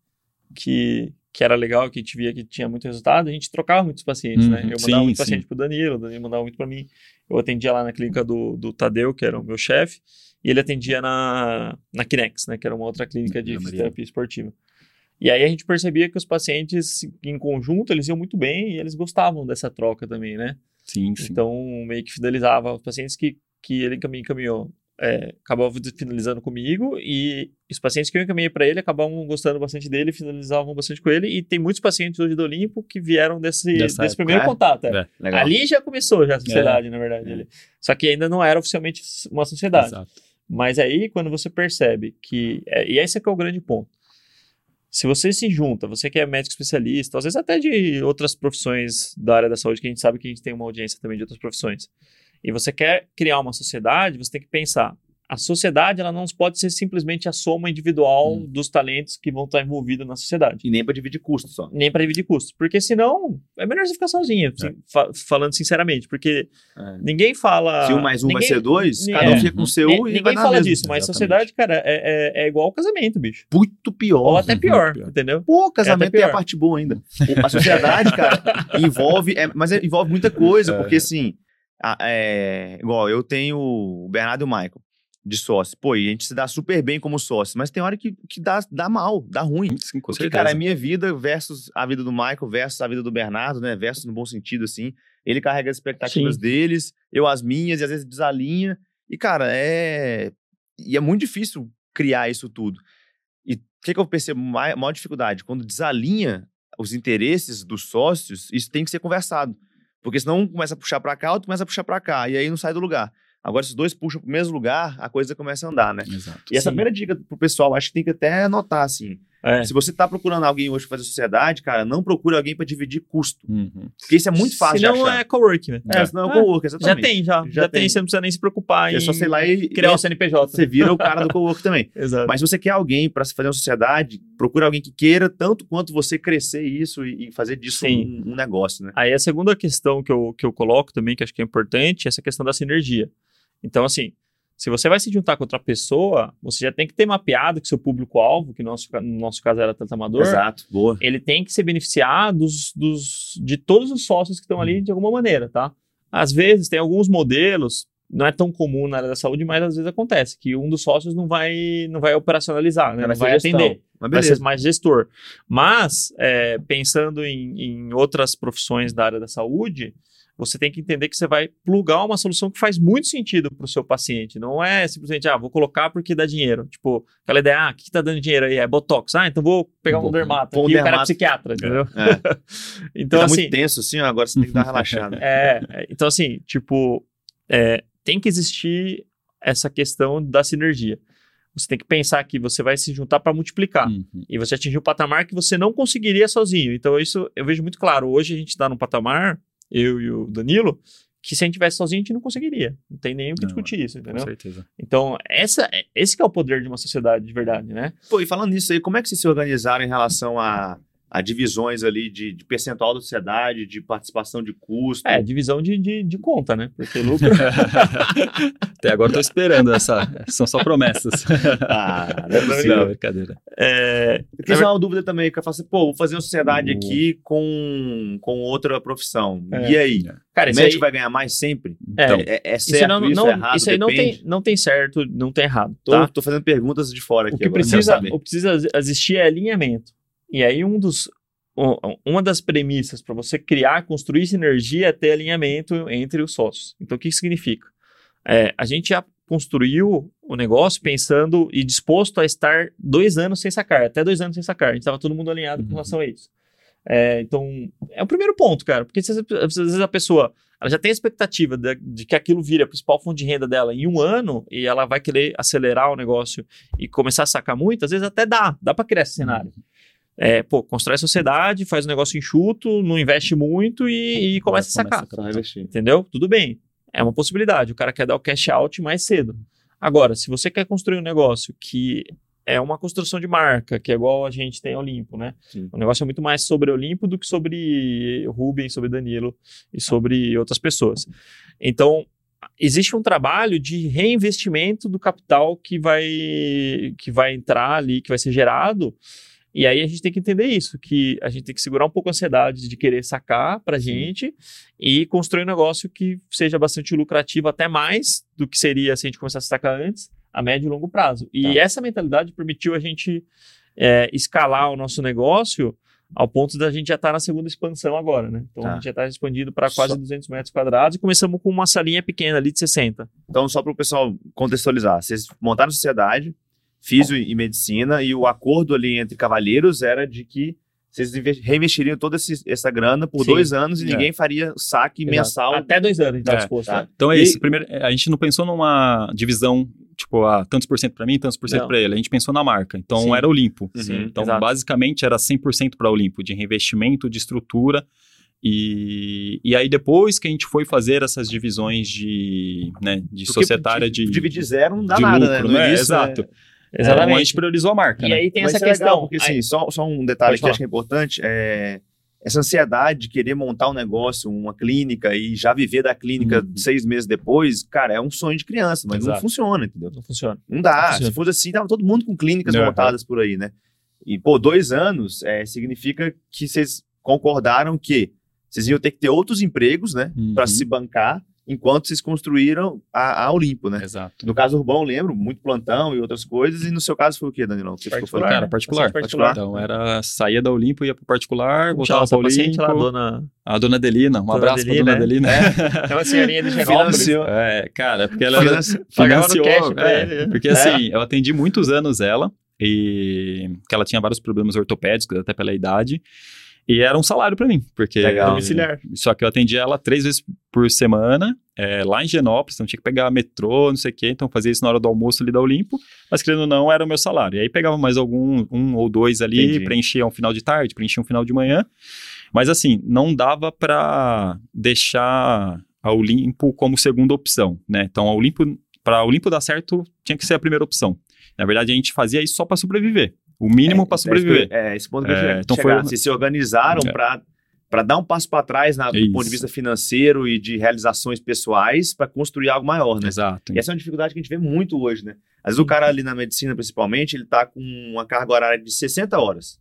que, que era legal, que a gente via que tinha muito resultado, a gente trocava muitos pacientes, né? Uhum, Eu mandava sim, muito paciente pro Danilo, o Danilo mandava muito para mim. Eu atendia lá na clínica do, do Tadeu, que era o meu chefe, e ele atendia na, na Kinex, né? Que era uma outra clínica de fisioterapia esportiva. E aí a gente percebia que os pacientes, em conjunto, eles iam muito bem e eles gostavam dessa troca também, né? Sim, sim. Então, meio que fidelizava os pacientes que, que ele encam- encaminhou. É, acabavam finalizando comigo e os pacientes que eu encaminhei para ele acabavam gostando bastante dele, finalizavam bastante com ele. E tem muitos pacientes hoje do Olimpo que vieram desse, Dessa desse época, primeiro é? contato. é. É. Ali já começou já a sociedade, na verdade. É. Só que ainda não era oficialmente uma sociedade. Exato. Mas aí, quando você percebe que. é, e esse é que é o grande ponto. Se você se junta, você que é médico especialista, às vezes até de outras profissões da área da saúde, que a gente sabe que a gente tem uma audiência também de outras profissões, e você quer criar uma sociedade, você tem que pensar. A sociedade ela não pode ser simplesmente a soma individual Hum. dos talentos que vão estar envolvidos na sociedade. E nem pra dividir custo só. Nem para dividir custos. Porque senão é melhor você ficar sozinho, assim, fa- falando sinceramente. Porque ninguém fala. Se um mais um vai ninguém- ser dois, cada um é. fica com o seu Ni- e vai Ninguém fala mesmo. disso, mas Exatamente. sociedade, cara, é, é, é igual casamento, bicho. Muito pior. Ou até pior, pior. entendeu? Pô, casamento até tem a parte boa ainda. A sociedade, cara, *laughs* envolve. é, mas é- envolve muita coisa, porque assim. A- é, igual, eu tenho o Bernardo e o Michael de sócio. Pô, e a gente se dá super bem como sócio, mas tem hora que, que dá, dá mal, dá ruim. Sim, Porque, certeza. cara, é minha vida versus a vida do Michael, versus a vida do Bernardo, né? Versus no bom sentido, assim. Ele carrega as expectativas Sim. deles, eu as minhas, e às vezes desalinha. E, cara, é. E é muito difícil criar isso tudo. E o que, que eu percebo? mai- maior dificuldade? Quando desalinha os interesses dos sócios, isso tem que ser conversado. Porque senão um começa a puxar pra cá, outro começa a puxar pra cá, e aí não sai do lugar. Agora, se os dois puxam pro mesmo lugar, a coisa começa a andar, né? Exato. E essa Sim. primeira dica pro pessoal, acho que tem que até anotar, assim. É. Se você tá procurando alguém hoje pra fazer sociedade, cara, não procure alguém pra dividir custo. Uhum. Porque isso é muito fácil Se não de achar. é coworking, né? É, senão é o É. coworker, Já exatamente. tem, já. Já, Já tem. tem. você não precisa nem se preocupar É em só, sei lá, e, criar e um CNPJ. você vira o cara do coworker também. *laughs* Exato. Mas se você quer alguém pra se fazer uma sociedade, procura alguém que queira tanto quanto você crescer isso e, fazer disso um, um negócio, né? Aí a segunda questão que eu, que eu coloco também, que acho que é importante, é essa questão da sinergia. Então, assim, Se você vai se juntar com outra pessoa, você já tem que ter mapeado que seu público-alvo, que no nosso, no nosso caso era tanto amador, Exato, boa. ele tem que se beneficiar dos, dos, de todos os sócios que estão ali de alguma maneira, tá? Às vezes tem alguns modelos, não é tão comum na área da saúde, mas às vezes acontece que um dos sócios não vai, não vai operacionalizar, né? Vai não vai atender, vai ser mais gestor. Mas, é, pensando em, em outras profissões da área da saúde, você tem que entender que você vai plugar uma solução que faz muito sentido para o seu paciente. Não é simplesmente, ah, vou colocar porque dá dinheiro. Tipo, aquela ideia, ah, o que, que tá dando dinheiro aí? É Botox. Ah, então vou pegar um Vou- dermato. um e o cara é dermato. psiquiatra, entendeu? É. *laughs* Então, tá assim, muito tenso assim, agora você tem que dar relaxada. *laughs* é, é, então assim, tipo, é, tem que existir essa questão da sinergia. Você tem que pensar que você vai se juntar para multiplicar. Uhum. E você atingir um patamar que você não conseguiria sozinho. Então, isso eu vejo muito claro. Hoje a gente está num patamar, eu e o Danilo, que se a gente tivesse sozinho, a gente não conseguiria. Não tem nem o que Não, discutir isso, Com entendeu? certeza. Então, essa, esse que é o poder de uma sociedade de verdade, né? Pô, e falando nisso aí, como é que vocês se organizaram em relação a, a divisões ali de, de percentual da sociedade, de participação de custo? É, divisão de, de, de conta, né? Porque *laughs* lucro. Até agora eu tô esperando essa. São só promessas. Ah, não é Não, possível. brincadeira. é, Eu queria uma dúvida também, que eu falo assim, pô, vou fazer uma sociedade Uhum. aqui com, com outra profissão. É. E aí? cara, o isso médico aí, vai ganhar mais sempre? Então, É, é isso, certo não, isso, não- é errado, isso aí não depende? tem, não tem certo, não tem errado. Tô, Tá? tô fazendo perguntas de fora aqui O que agora, precisa, saber. o que precisa existir é alinhamento. E aí um dos um- uma das premissas para você criar, construir sinergia é ter alinhamento entre os sócios. Então o que isso significa? É, a gente já construiu o negócio pensando e disposto a estar dois anos sem sacar, até dois anos sem sacar. A gente estava todo mundo alinhado com Uhum. relação a isso. É, então, é o primeiro ponto, cara. Porque se, às vezes a pessoa ela já tem a expectativa de, de que aquilo vire a principal fonte de renda dela em um ano e ela vai querer acelerar o negócio e começar a sacar muito, às vezes até dá, dá para criar esse cenário. É, pô, constrói a sociedade, faz o negócio enxuto, não investe muito e, e começa a sacar. Só revestir. Entendeu? Tudo bem. É uma possibilidade. O cara quer dar o cash out mais cedo. Agora, se você quer construir um negócio que é uma construção de marca, que é igual a gente tem a Olimpo, né? Sim. O negócio é muito mais sobre Olimpo do que sobre Rubem, sobre Danilo e sobre outras pessoas. Então, existe um trabalho de reinvestimento do capital que vai, que vai entrar ali, que vai ser gerado. E aí a gente tem que entender isso, que a gente tem que segurar um pouco a ansiedade de querer sacar para gente e construir um negócio que seja bastante lucrativo, até mais do que seria se a gente começasse a sacar antes, a médio e longo prazo. E Tá. essa mentalidade permitiu a gente é, escalar o nosso negócio ao ponto da gente já estar na segunda expansão agora, né? Então Tá. a gente já está expandido para quase Só- 200 metros quadrados e começamos com uma salinha pequena ali de 60. Então, só para o pessoal contextualizar, vocês montaram sociedade, físio e medicina, e o acordo ali entre cavalheiros era de que vocês inve- reinvestiriam toda esse- essa grana por Sim. dois anos e É. ninguém faria saque Exato. mensal. Até dois anos está É, disposto. tá. né? Então é E- isso. Primeiro, a gente não pensou numa divisão, tipo, ah, tantos por cento para mim, tantos por cento para ele. A gente pensou na marca. Então Sim. era Olimpo. Uhum. Então, Exato. basicamente, era 100% para Olimpo, de reinvestimento, de estrutura. E, e aí, depois que a gente foi fazer essas divisões de, né, de Porque societária de, Dividir zero não dá nada, lucro, né? No né? início, Exato. é- Então, a gente priorizou a marca, E né? aí tem Mas essa é legal, questão. porque Aí- assim, só, só um detalhe Pode que eu acho que é importante, é essa ansiedade de querer montar um negócio, uma clínica e já viver da clínica Uhum. seis meses depois, cara, é um sonho de criança, mas não Exato. funciona, entendeu? não funciona. Não dá. Sim. Se fosse assim, tava todo mundo com clínicas Uhum. montadas por aí, né? E, pô, dois anos é, significa que vocês concordaram que vocês iam ter que ter outros empregos, né? Uhum. Pra se bancar, enquanto vocês construíram a, a Olimpo, né? Exato. No caso Urbão, lembro, muito plantão e outras coisas. E no seu caso foi o quê, Danilão? Que Você ficou Particular, falando? Cara, né? particular. Paciente particular. Então, era saía da Olimpo, ia pro particular, voltava essa para paciente lá, Olimpo. dona... A dona Adelina, um Dona abraço Adelina, pra dona Adelina. É *laughs* uma senhorinha de Genópolis. Financiou. É, cara, porque ela Financi- Pagava no financiou, cash pra é, ele, né? Porque assim, eu atendi muitos anos ela, e que ela tinha vários problemas ortopédicos, até pela idade. E era um salário pra mim, porque Legal. Domiciliar. só que eu atendia ela três vezes por semana, é, lá em Genópolis, então tinha que pegar metrô, não sei o quê, então fazia isso na hora do almoço ali da Olimpo, mas querendo ou não, era o meu salário. E aí pegava mais algum, um ou dois ali, Entendi. preenchia um final de tarde, preenchia um final de manhã, mas assim, não dava pra deixar a Olimpo como segunda opção, né? Então a Olimpo, pra Olimpo dar certo, tinha que ser a primeira opção. Na verdade, a gente fazia isso só pra sobreviver. O mínimo pra sobreviver. É, esse ponto que eu É, então chegar. foi- Vocês se organizaram É. pra para dar um passo para trás na, do Isso. ponto de vista financeiro e de realizações pessoais para construir algo maior, né? Exato. E essa é uma dificuldade que a gente vê muito hoje, né? Às vezes o cara ali na medicina, principalmente, ele tá com uma carga horária de 60 horas.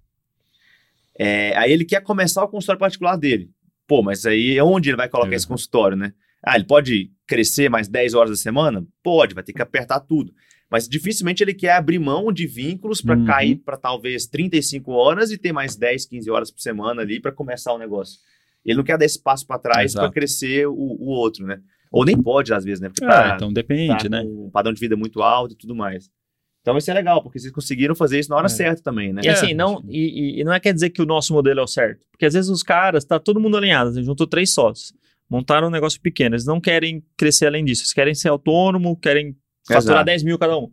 É, aí ele quer começar o consultório particular dele. Pô, mas aí é onde ele vai colocar Uhum. esse consultório, né? Ah, ele pode crescer mais 10 horas da semana? Pode, vai ter que apertar tudo. Mas dificilmente ele quer abrir mão de vínculos para Uhum. cair para talvez 35 horas e ter mais 10, 15 horas por semana ali para começar o negócio. Ele não quer dar esse passo para trás para crescer o, o outro, né? Ou nem pode, às vezes, né? Porque Ah, tá- então depende, tá né? um padrão de vida muito alto e tudo mais. Então vai ser legal, porque vocês conseguiram fazer isso na hora É. certa também, né? E assim, não, e, e- e não é quer dizer que o nosso modelo é o certo. Porque às vezes os caras, tá todo mundo alinhado, você juntou três sócios, montaram um negócio pequeno, eles não querem crescer além disso, eles querem ser autônomo, querem faturar Exato. 10 mil cada um.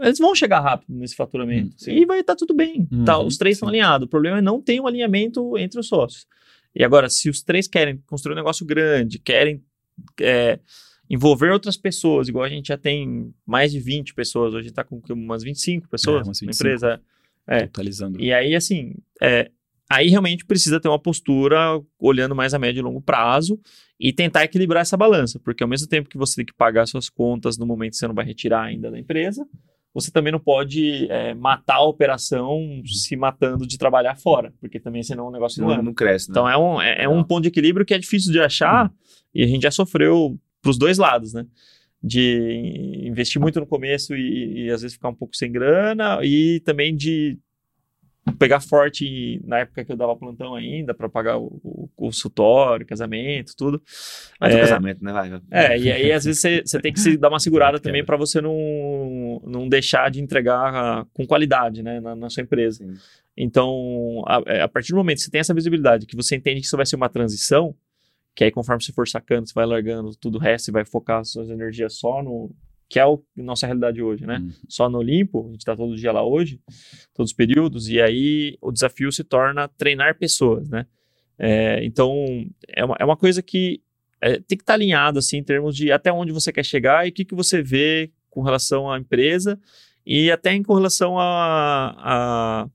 Eles vão chegar rápido nesse faturamento. Hum, sim. e vai estar tudo bem. Uhum, tá, os três estão alinhados. O problema é não ter um alinhamento entre os sócios. E agora, se os três querem construir um negócio grande, querem é, envolver outras pessoas, igual a gente já tem mais de 20 pessoas, hoje está com umas 25 pessoas É, umas na 25. empresa. É. Totalizando. E aí, assim, é, aí realmente precisa ter uma postura olhando mais a médio e longo prazo e tentar equilibrar essa balança, porque ao mesmo tempo que você tem que pagar suas contas no momento que você não vai retirar ainda da empresa, você também não pode é, matar a operação se matando de trabalhar fora, porque também senão o negócio não Não, não cresce, né? Então é um, é, é um ponto de equilíbrio que é difícil de achar e a gente já sofreu pros dois lados, né? De investir muito no começo e, e às vezes ficar um pouco sem grana e também de pegar forte na época que eu dava plantão ainda para pagar o, o consultório, casamento, tudo. Mas é é, casamento, né? Vai. É, e aí às vezes você, tem que se dar uma segurada *laughs* também para você não, não deixar de entregar ah, com qualidade né, na, na sua empresa. Sim. Então, a, é, a partir do momento que você tem essa visibilidade, que você entende que isso vai ser uma transição, que aí conforme você for sacando, você vai largando tudo o resto e vai focar suas energias só no. Que é o, a nossa realidade hoje, né? Uhum. Só no Olimpo, a gente está todo dia lá hoje, todos os períodos, e aí o desafio se torna treinar pessoas, né? É, então, é uma, é uma coisa que é, tem que estar alinhado, assim, em termos de até onde você quer chegar e o que, que você vê com relação à empresa e até em com relação à à,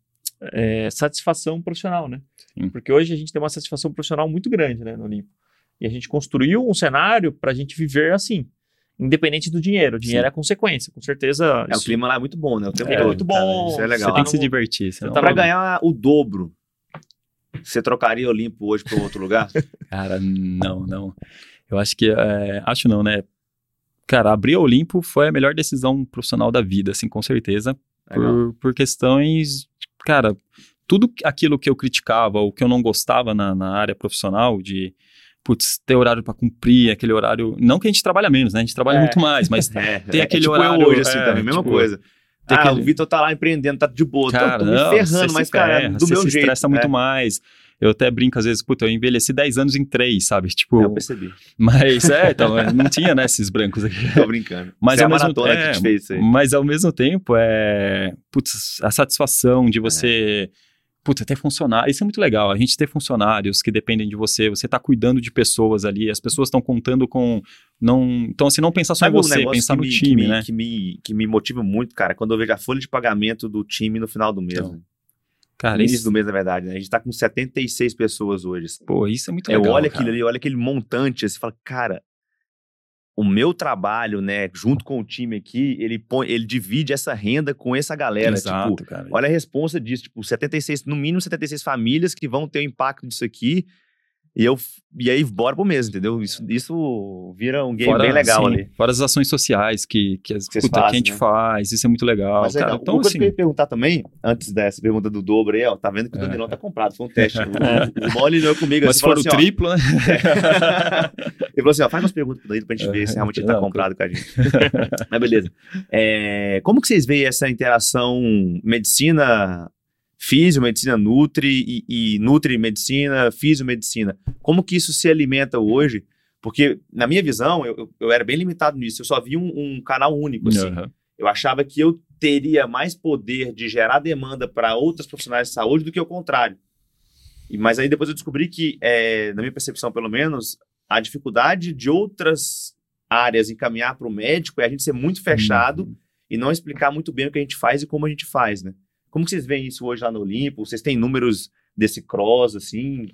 é, satisfação profissional, né? Sim. Porque hoje a gente tem uma satisfação profissional muito grande, né, no Olimpo. E a gente construiu um cenário para a gente viver assim, independente do dinheiro. O dinheiro Sim. é consequência, com certeza. É, o isso- clima lá é muito bom, né? O tempo É todo, muito cara. bom. Isso é Você legal. tem que se divertir. senão- tá Pra ganhar o dobro, você trocaria o Olimpo hoje para outro lugar? *laughs* Cara, não, não. Eu acho que. é, acho não, né? Cara, abrir a Olimpo foi a melhor decisão profissional da vida, assim, com certeza. Por, por questões. Cara, tudo aquilo que eu criticava, ou que eu não gostava na, na área profissional, de. Putz, ter horário pra cumprir, aquele horário. Não que a gente trabalha menos, né? A gente trabalha É. muito mais, mas *laughs* É, Tem é aquele tipo horário, hoje, assim, é, também, mesma tipo, coisa. ah, aquele- o Vitor tá lá empreendendo, tá de boa, Cara, tô, tô me ferrando, mas, cara, ferra, do meu se jeito. estressa muito é. mais. Eu até brinco às vezes, puta, eu envelheci 10 anos em 3, sabe? Tipo, Eu percebi, mas é, *laughs* então, não tinha, né, esses brancos aqui. tô brincando. Mas é a mesmo maratona é, que te fez isso aí. Mas ao mesmo tempo, é. Putz, a satisfação de você. Puta, ter funcionário. Isso é muito legal. A gente ter funcionários que dependem de você, você tá cuidando de pessoas ali, as pessoas estão contando com. Não, então, assim, não pensar só Sabe em um você, negócio pensar que no me- que time, me- né? Que me, que me motiva muito, cara, quando eu vejo a folha de pagamento do time no final do mês. Então, né? Cara, no início isso, do mês, na verdade, né? A gente tá com 76 pessoas hoje. assim. pô, isso é muito Eu legal. olho cara. aquilo ali, olha aquele montante, assim, fala, cara, o meu trabalho, né, junto com o time aqui, ele põe, ele divide essa renda com essa galera, Exato, tipo, cara. olha a responsa disso, tipo, 76, no mínimo 76 famílias que vão ter o impacto disso aqui, e eu, e aí bora pro mês, entendeu? Isso, isso vira um game bem legal sim, ali. Fora as ações sociais que, que, as, Vocês puta, que a fazem, gente né? faz, isso é muito legal. Mas cara. legal. Então, Uma coisa assim, que eu ia perguntar também, antes dessa pergunta do dobro aí, ó, tá vendo que o É. Danilão tá comprado, foi um teste. *laughs* o, o Mole olhou comigo mas assim, se for falou o assim, ó, triplo, né? *laughs* Ele falou assim, ó, faz umas perguntas pro Danilo pra gente ver se realmente ele tá Não, comprado com a gente. *laughs* Mas beleza. É, como que vocês veem essa interação medicina físio, medicina nutri e, e nutri medicina, físio medicina? Como que isso se alimenta hoje? Porque, na minha visão, eu, eu- era bem limitado nisso. Eu só vi um, um canal único, assim. Aham. Eu achava que eu teria mais poder de gerar demanda para outras profissionais de saúde do que o contrário. E- Mas aí depois eu descobri que, é, na minha percepção pelo menos, a dificuldade de outras áreas encaminhar para o médico é a gente ser muito fechado Uhum. e não explicar muito bem o que a gente faz e como a gente faz, né? Como vocês veem isso hoje lá no Olimpo? Vocês têm números desse cross, assim?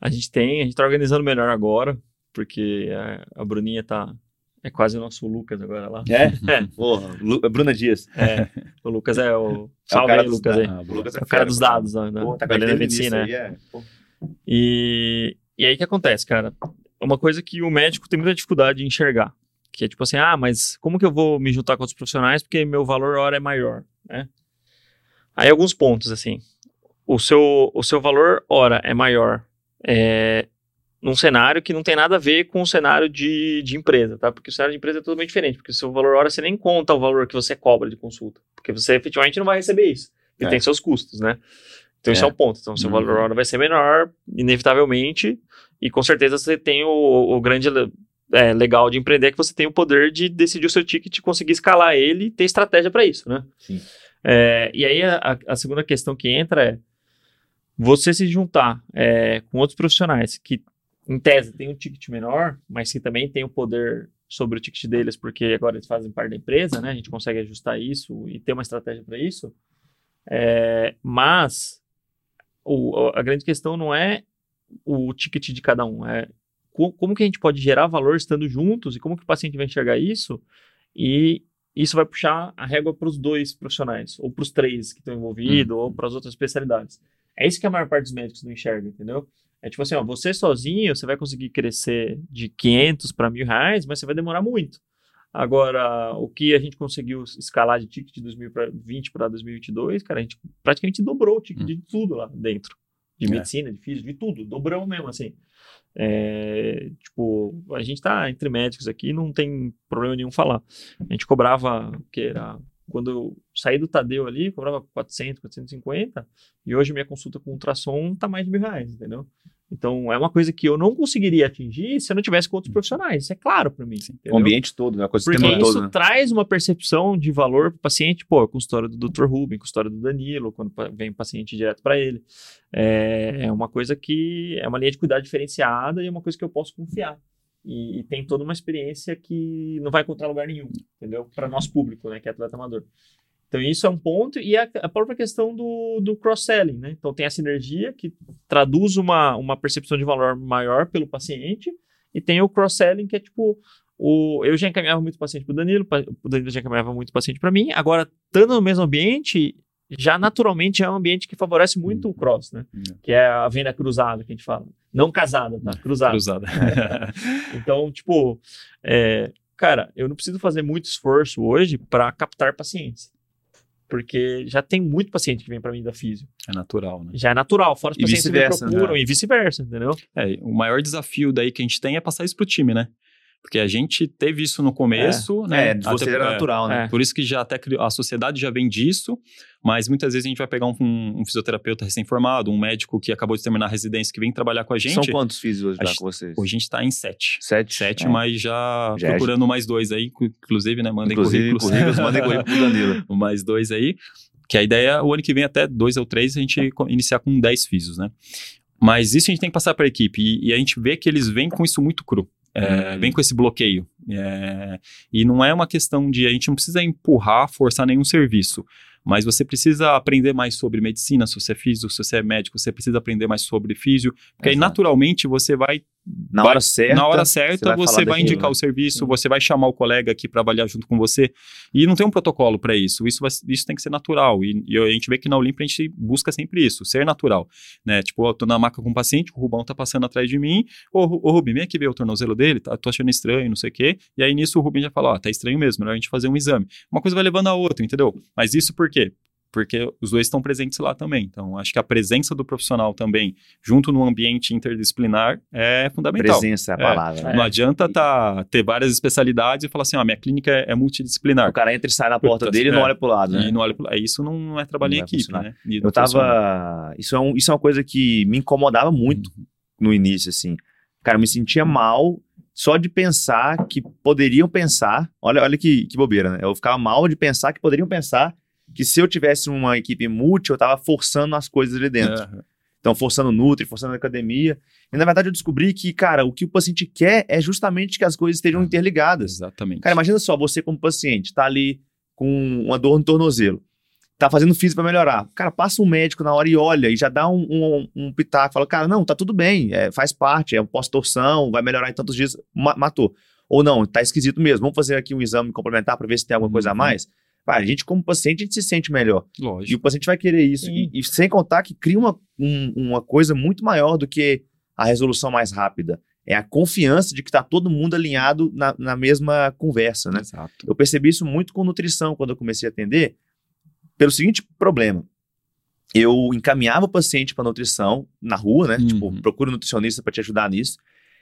A gente tem, a gente tá organizando melhor agora, porque a, a Bruninha tá. É quase o nosso Lucas agora lá. É? *laughs* É. Porra, Lu- Bruna Dias. É, o Lucas é o. É o Salve aí, Lucas aí. dados. O Lucas É o fera, cara dos dados lá, da, Pô, tá da Medicina. aí, é. é. E, e aí o que acontece, cara? Uma coisa que o médico tem muita dificuldade de enxergar. Que é tipo assim, ah, mas como que eu vou me juntar com outros profissionais porque meu valor hora é maior, né? Aí alguns pontos, assim. O seu, o seu valor hora é maior é, num cenário que não tem nada a ver com o cenário de, de empresa, tá? Porque o cenário de empresa é totalmente diferente. Porque o seu valor hora você nem conta o valor que você cobra de consulta. Porque você efetivamente não vai receber isso. Porque É. tem seus custos, né? Então esse É. é o ponto. Então seu Uhum. valor hora vai ser menor, inevitavelmente, e com certeza você tem o, o grande é, legal de empreender é que você tem o poder de decidir o seu ticket, conseguir escalar ele e ter estratégia para isso, né? Sim. É, e aí a, a- segunda questão que entra é você se juntar é, com outros profissionais que, em tese, tem um ticket menor, mas que também tem o poder sobre o ticket deles, porque agora eles fazem parte da empresa, né? A gente consegue ajustar isso e ter uma estratégia para isso. É, mas o- a grande questão não é o ticket de cada um, é co- como que a gente pode gerar valor estando juntos e como que o paciente vai enxergar isso e isso vai puxar a régua para os dois profissionais, ou para os três que estão envolvidos, ou para as outras especialidades. É isso que a maior parte dos médicos não enxerga, entendeu? É tipo assim, ó, você sozinho, você vai conseguir crescer de 500 para mil reais, mas você vai demorar muito. Agora, o que a gente conseguiu escalar de ticket de 2020 para 2022, cara, a gente praticamente dobrou o ticket Hum. de tudo lá dentro. De É. medicina, de física, de tudo. Dobramos mesmo, assim. É, tipo, a gente tá entre médicos aqui, não tem problema nenhum falar. A gente cobrava, que era, quando eu saí do Tadeu ali, cobrava 400, 450, e hoje minha consulta com ultrassom tá mais de mil reais, entendeu? Então, é uma coisa que eu não conseguiria atingir se eu não tivesse com outros profissionais. Isso é claro para mim. O ambiente todo, né? O Porque ecossistema isso todo, né? traz uma percepção de valor para o paciente, pô, com a história do Dr. Rubem, com a história do Danilo, quando vem paciente direto para ele. É, é uma coisa que é uma linha de cuidado diferenciada e é uma coisa que eu posso confiar. E, e tem toda uma experiência que não vai encontrar lugar nenhum, entendeu? Para nosso público, né, que é atleta amador. Então, isso é um ponto, e a, a própria questão do, do cross-selling, né? Então, tem a sinergia que traduz uma, uma percepção de valor maior pelo paciente, e tem o cross-selling, que é tipo, o, eu já encaminhava muito paciente para o Danilo, o Danilo já encaminhava muito paciente para mim. Agora, estando no mesmo ambiente, já naturalmente é um ambiente que favorece muito o cross, né? Hum. Que é a venda cruzada que a gente fala. Não casada, tá? Cruzada. Cruzada. *laughs* Então, tipo, é, cara, eu não preciso fazer muito esforço hoje para captar pacientes. Porque já tem muito paciente que vem para mim da físio. é natural, né? Já é natural, fora os E pacientes que me procuram né? e vice-versa, entendeu? É, o maior desafio daí que a gente tem é passar isso pro time, né? Porque a gente teve isso no começo, né? É, de você Até- era é, natural, né? É. Por isso que já até a sociedade já vem disso, mas muitas vezes a gente vai pegar um, um fisioterapeuta recém-formado, um médico que acabou de terminar a residência que vem trabalhar com a gente. São quantos físicos A já com vocês? Hoje a gente está em sete. Sete. Sete, É. mas já, Já é- procurando mais dois aí, inclusive, né? Mandem Inclusive, currículos. currículos, mandem *laughs* currículo Danilo. mais dois aí. Que a ideia é o ano que vem, até dois ou três, a gente iniciar com 10 físios, né? Mas isso a gente tem que passar para a equipe. E, e a gente vê que eles vêm com isso muito cru. É. Vem com esse bloqueio. É, e não é uma questão de. A gente não precisa empurrar, forçar nenhum serviço. Mas você precisa aprender mais sobre medicina, se você é físico, se você é médico, você precisa aprender mais sobre físio. Porque aí, Exato. naturalmente, você vai Na hora certa. na hora certa, vai você vai, indicar né? o serviço, Sim. você vai chamar o colega aqui para avaliar junto com você. E não tem um protocolo para isso. Isso, vai- isso tem que ser natural. E, e a gente vê que na Olímpia a gente busca sempre isso, ser natural. Né? Tipo, eu tô na maca com um paciente, o Rubão tá passando atrás de mim. Ô, ô Rubem, vem aqui ver o tornozelo dele, tá, tô achando estranho, não sei o quê. E aí nisso o Rubem já fala: ó, tá estranho mesmo, melhor a gente fazer um exame. Uma coisa vai levando a outra, entendeu? Mas isso por quê? Porque os dois estão presentes lá também. Então, acho que a presença do profissional também, junto no ambiente interdisciplinar, é fundamental. Presença é a É. palavra. né? Não adianta tá, ter várias especialidades e falar assim, ó, minha clínica é, é multidisciplinar. O cara entra e sai na porta Puta, dele e não é. olha pro lado, né? E não olha pro- é, Isso não é trabalho Não em equipe, funcionar. né? Eu tava. Isso é, um- isso é uma coisa que me incomodava muito Uhum. no início, assim. Cara, eu me sentia mal só de pensar que poderiam pensar. Olha, olha que, que bobeira, né? Eu ficava mal de pensar que poderiam pensar que se eu tivesse uma equipe multi, eu tava forçando as coisas ali dentro. É, Então, forçando o Nutri, forçando a academia. E na verdade eu descobri que, cara, o que o paciente quer é justamente que as coisas estejam Ah, interligadas. exatamente. Cara, imagina só, você como paciente, tá ali com uma dor no tornozelo. tá fazendo físico para melhorar. Cara, passa um médico na hora e olha, e já dá um, um, um pitaco, fala, cara, não, tá tudo bem, é, faz parte, é um pós-torção, vai melhorar em tantos dias, ma matou. Ou não, tá esquisito mesmo, vamos fazer aqui um exame complementar para ver se tem alguma coisa a uhum. mais. A gente, como paciente, a gente se sente melhor. Lógico. E o paciente vai querer isso. E, e, sem contar que cria uma, um, uma coisa muito maior do que a resolução mais rápida. É a confiança de que está todo mundo alinhado na, na mesma conversa, né? Exato. Eu percebi isso muito com nutrição quando eu comecei a atender, pelo seguinte problema. Eu encaminhava o paciente para nutrição na rua, né? Tipo, uhum. Tipo, procura um nutricionista para te ajudar nisso.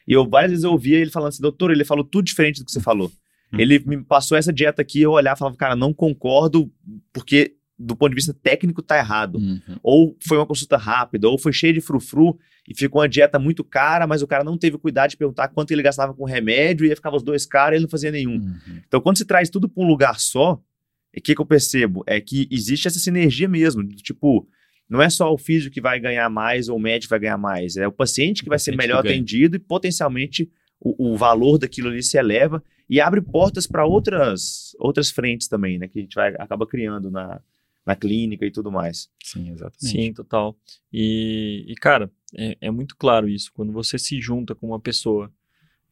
E eu várias vezes eu ouvia ele falando assim, doutor, ele falou tudo diferente do que você falou. Uhum. Ele me passou essa dieta aqui, eu olhava e falava, cara, não concordo, porque do ponto de vista técnico tá errado. Uhum. Ou foi uma consulta rápida, ou foi cheia de frufru e ficou uma dieta muito cara, mas o cara não teve cuidado de perguntar quanto ele gastava com remédio e aí ficava os dois caras e ele não fazia nenhum. Uhum. Então, quando você traz tudo para um lugar só, o que, que eu percebo? É que existe essa sinergia mesmo. Tipo, não é só o físico que vai ganhar mais ou o médico vai ganhar mais, é o paciente que o vai paciente ser melhor atendido e potencialmente o, o, valor daquilo ali se eleva e abre portas para outras, outras frentes também, né? Que a gente vai, acaba criando na, na clínica e tudo mais. Sim, exatamente. Sim, total. E, e cara, é, é, muito claro isso. Quando você se junta com uma pessoa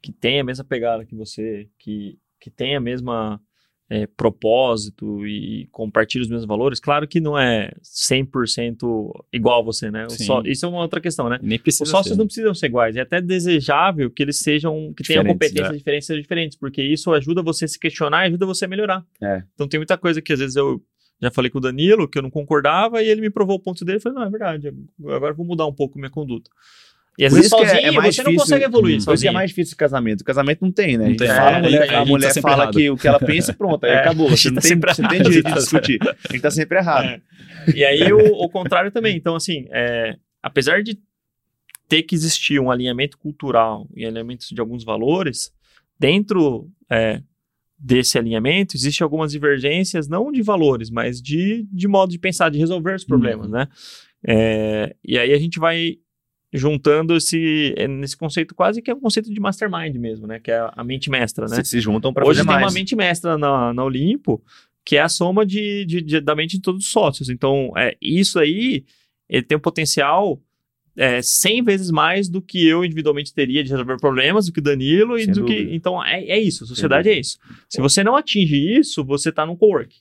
que tem a mesma pegada que você, que, que tem a mesma é, propósito e compartilha os mesmos valores, claro que não é 100% igual a você, né? Só, isso é uma outra questão, né? Nem precisa Os sócios ser. não precisam ser iguais. É até desejável que eles sejam, que tenham competências né? diferentes, sejam diferentes, porque isso ajuda você a se questionar e ajuda você a melhorar. É. Então tem muita coisa que às vezes eu já falei com o Danilo que eu não concordava e ele me provou o ponto dele. Eu falei, não, é verdade, agora eu vou mudar um pouco minha conduta. E às vezes sozinho é, é mais você difícil, não consegue evoluir. Por isso que é mais difícil o casamento. O casamento não tem, né? Não tem. Fala, a mulher, a a mulher tá fala que o que ela pensa e pronto, aí é, acabou. Você *laughs* não, tá tem, você tem direito de discutir. A gente tá sempre errado. É. E aí o, o, contrário também. Então, assim, é, apesar de ter que existir um alinhamento cultural e alinhamento de alguns valores, dentro é, desse alinhamento existem algumas divergências, não de valores, mas de, de modo de pensar, de resolver os problemas, uhum. né? É, e aí a gente vai juntando esse é, nesse conceito quase que é um conceito de mastermind mesmo, né? Que é a mente mestra, né? Se, se juntam para fazer Hoje tem mais. uma mente mestra na, na Olimpo que é a soma de, de, de, da mente de todos os sócios. Então, é, isso aí ele tem um potencial é, 100 vezes mais do que eu individualmente teria de resolver problemas, do que o Danilo e Sem do dúvida. que. Então, é, é isso. A sociedade é isso. Se você não atinge isso, você está no co-work.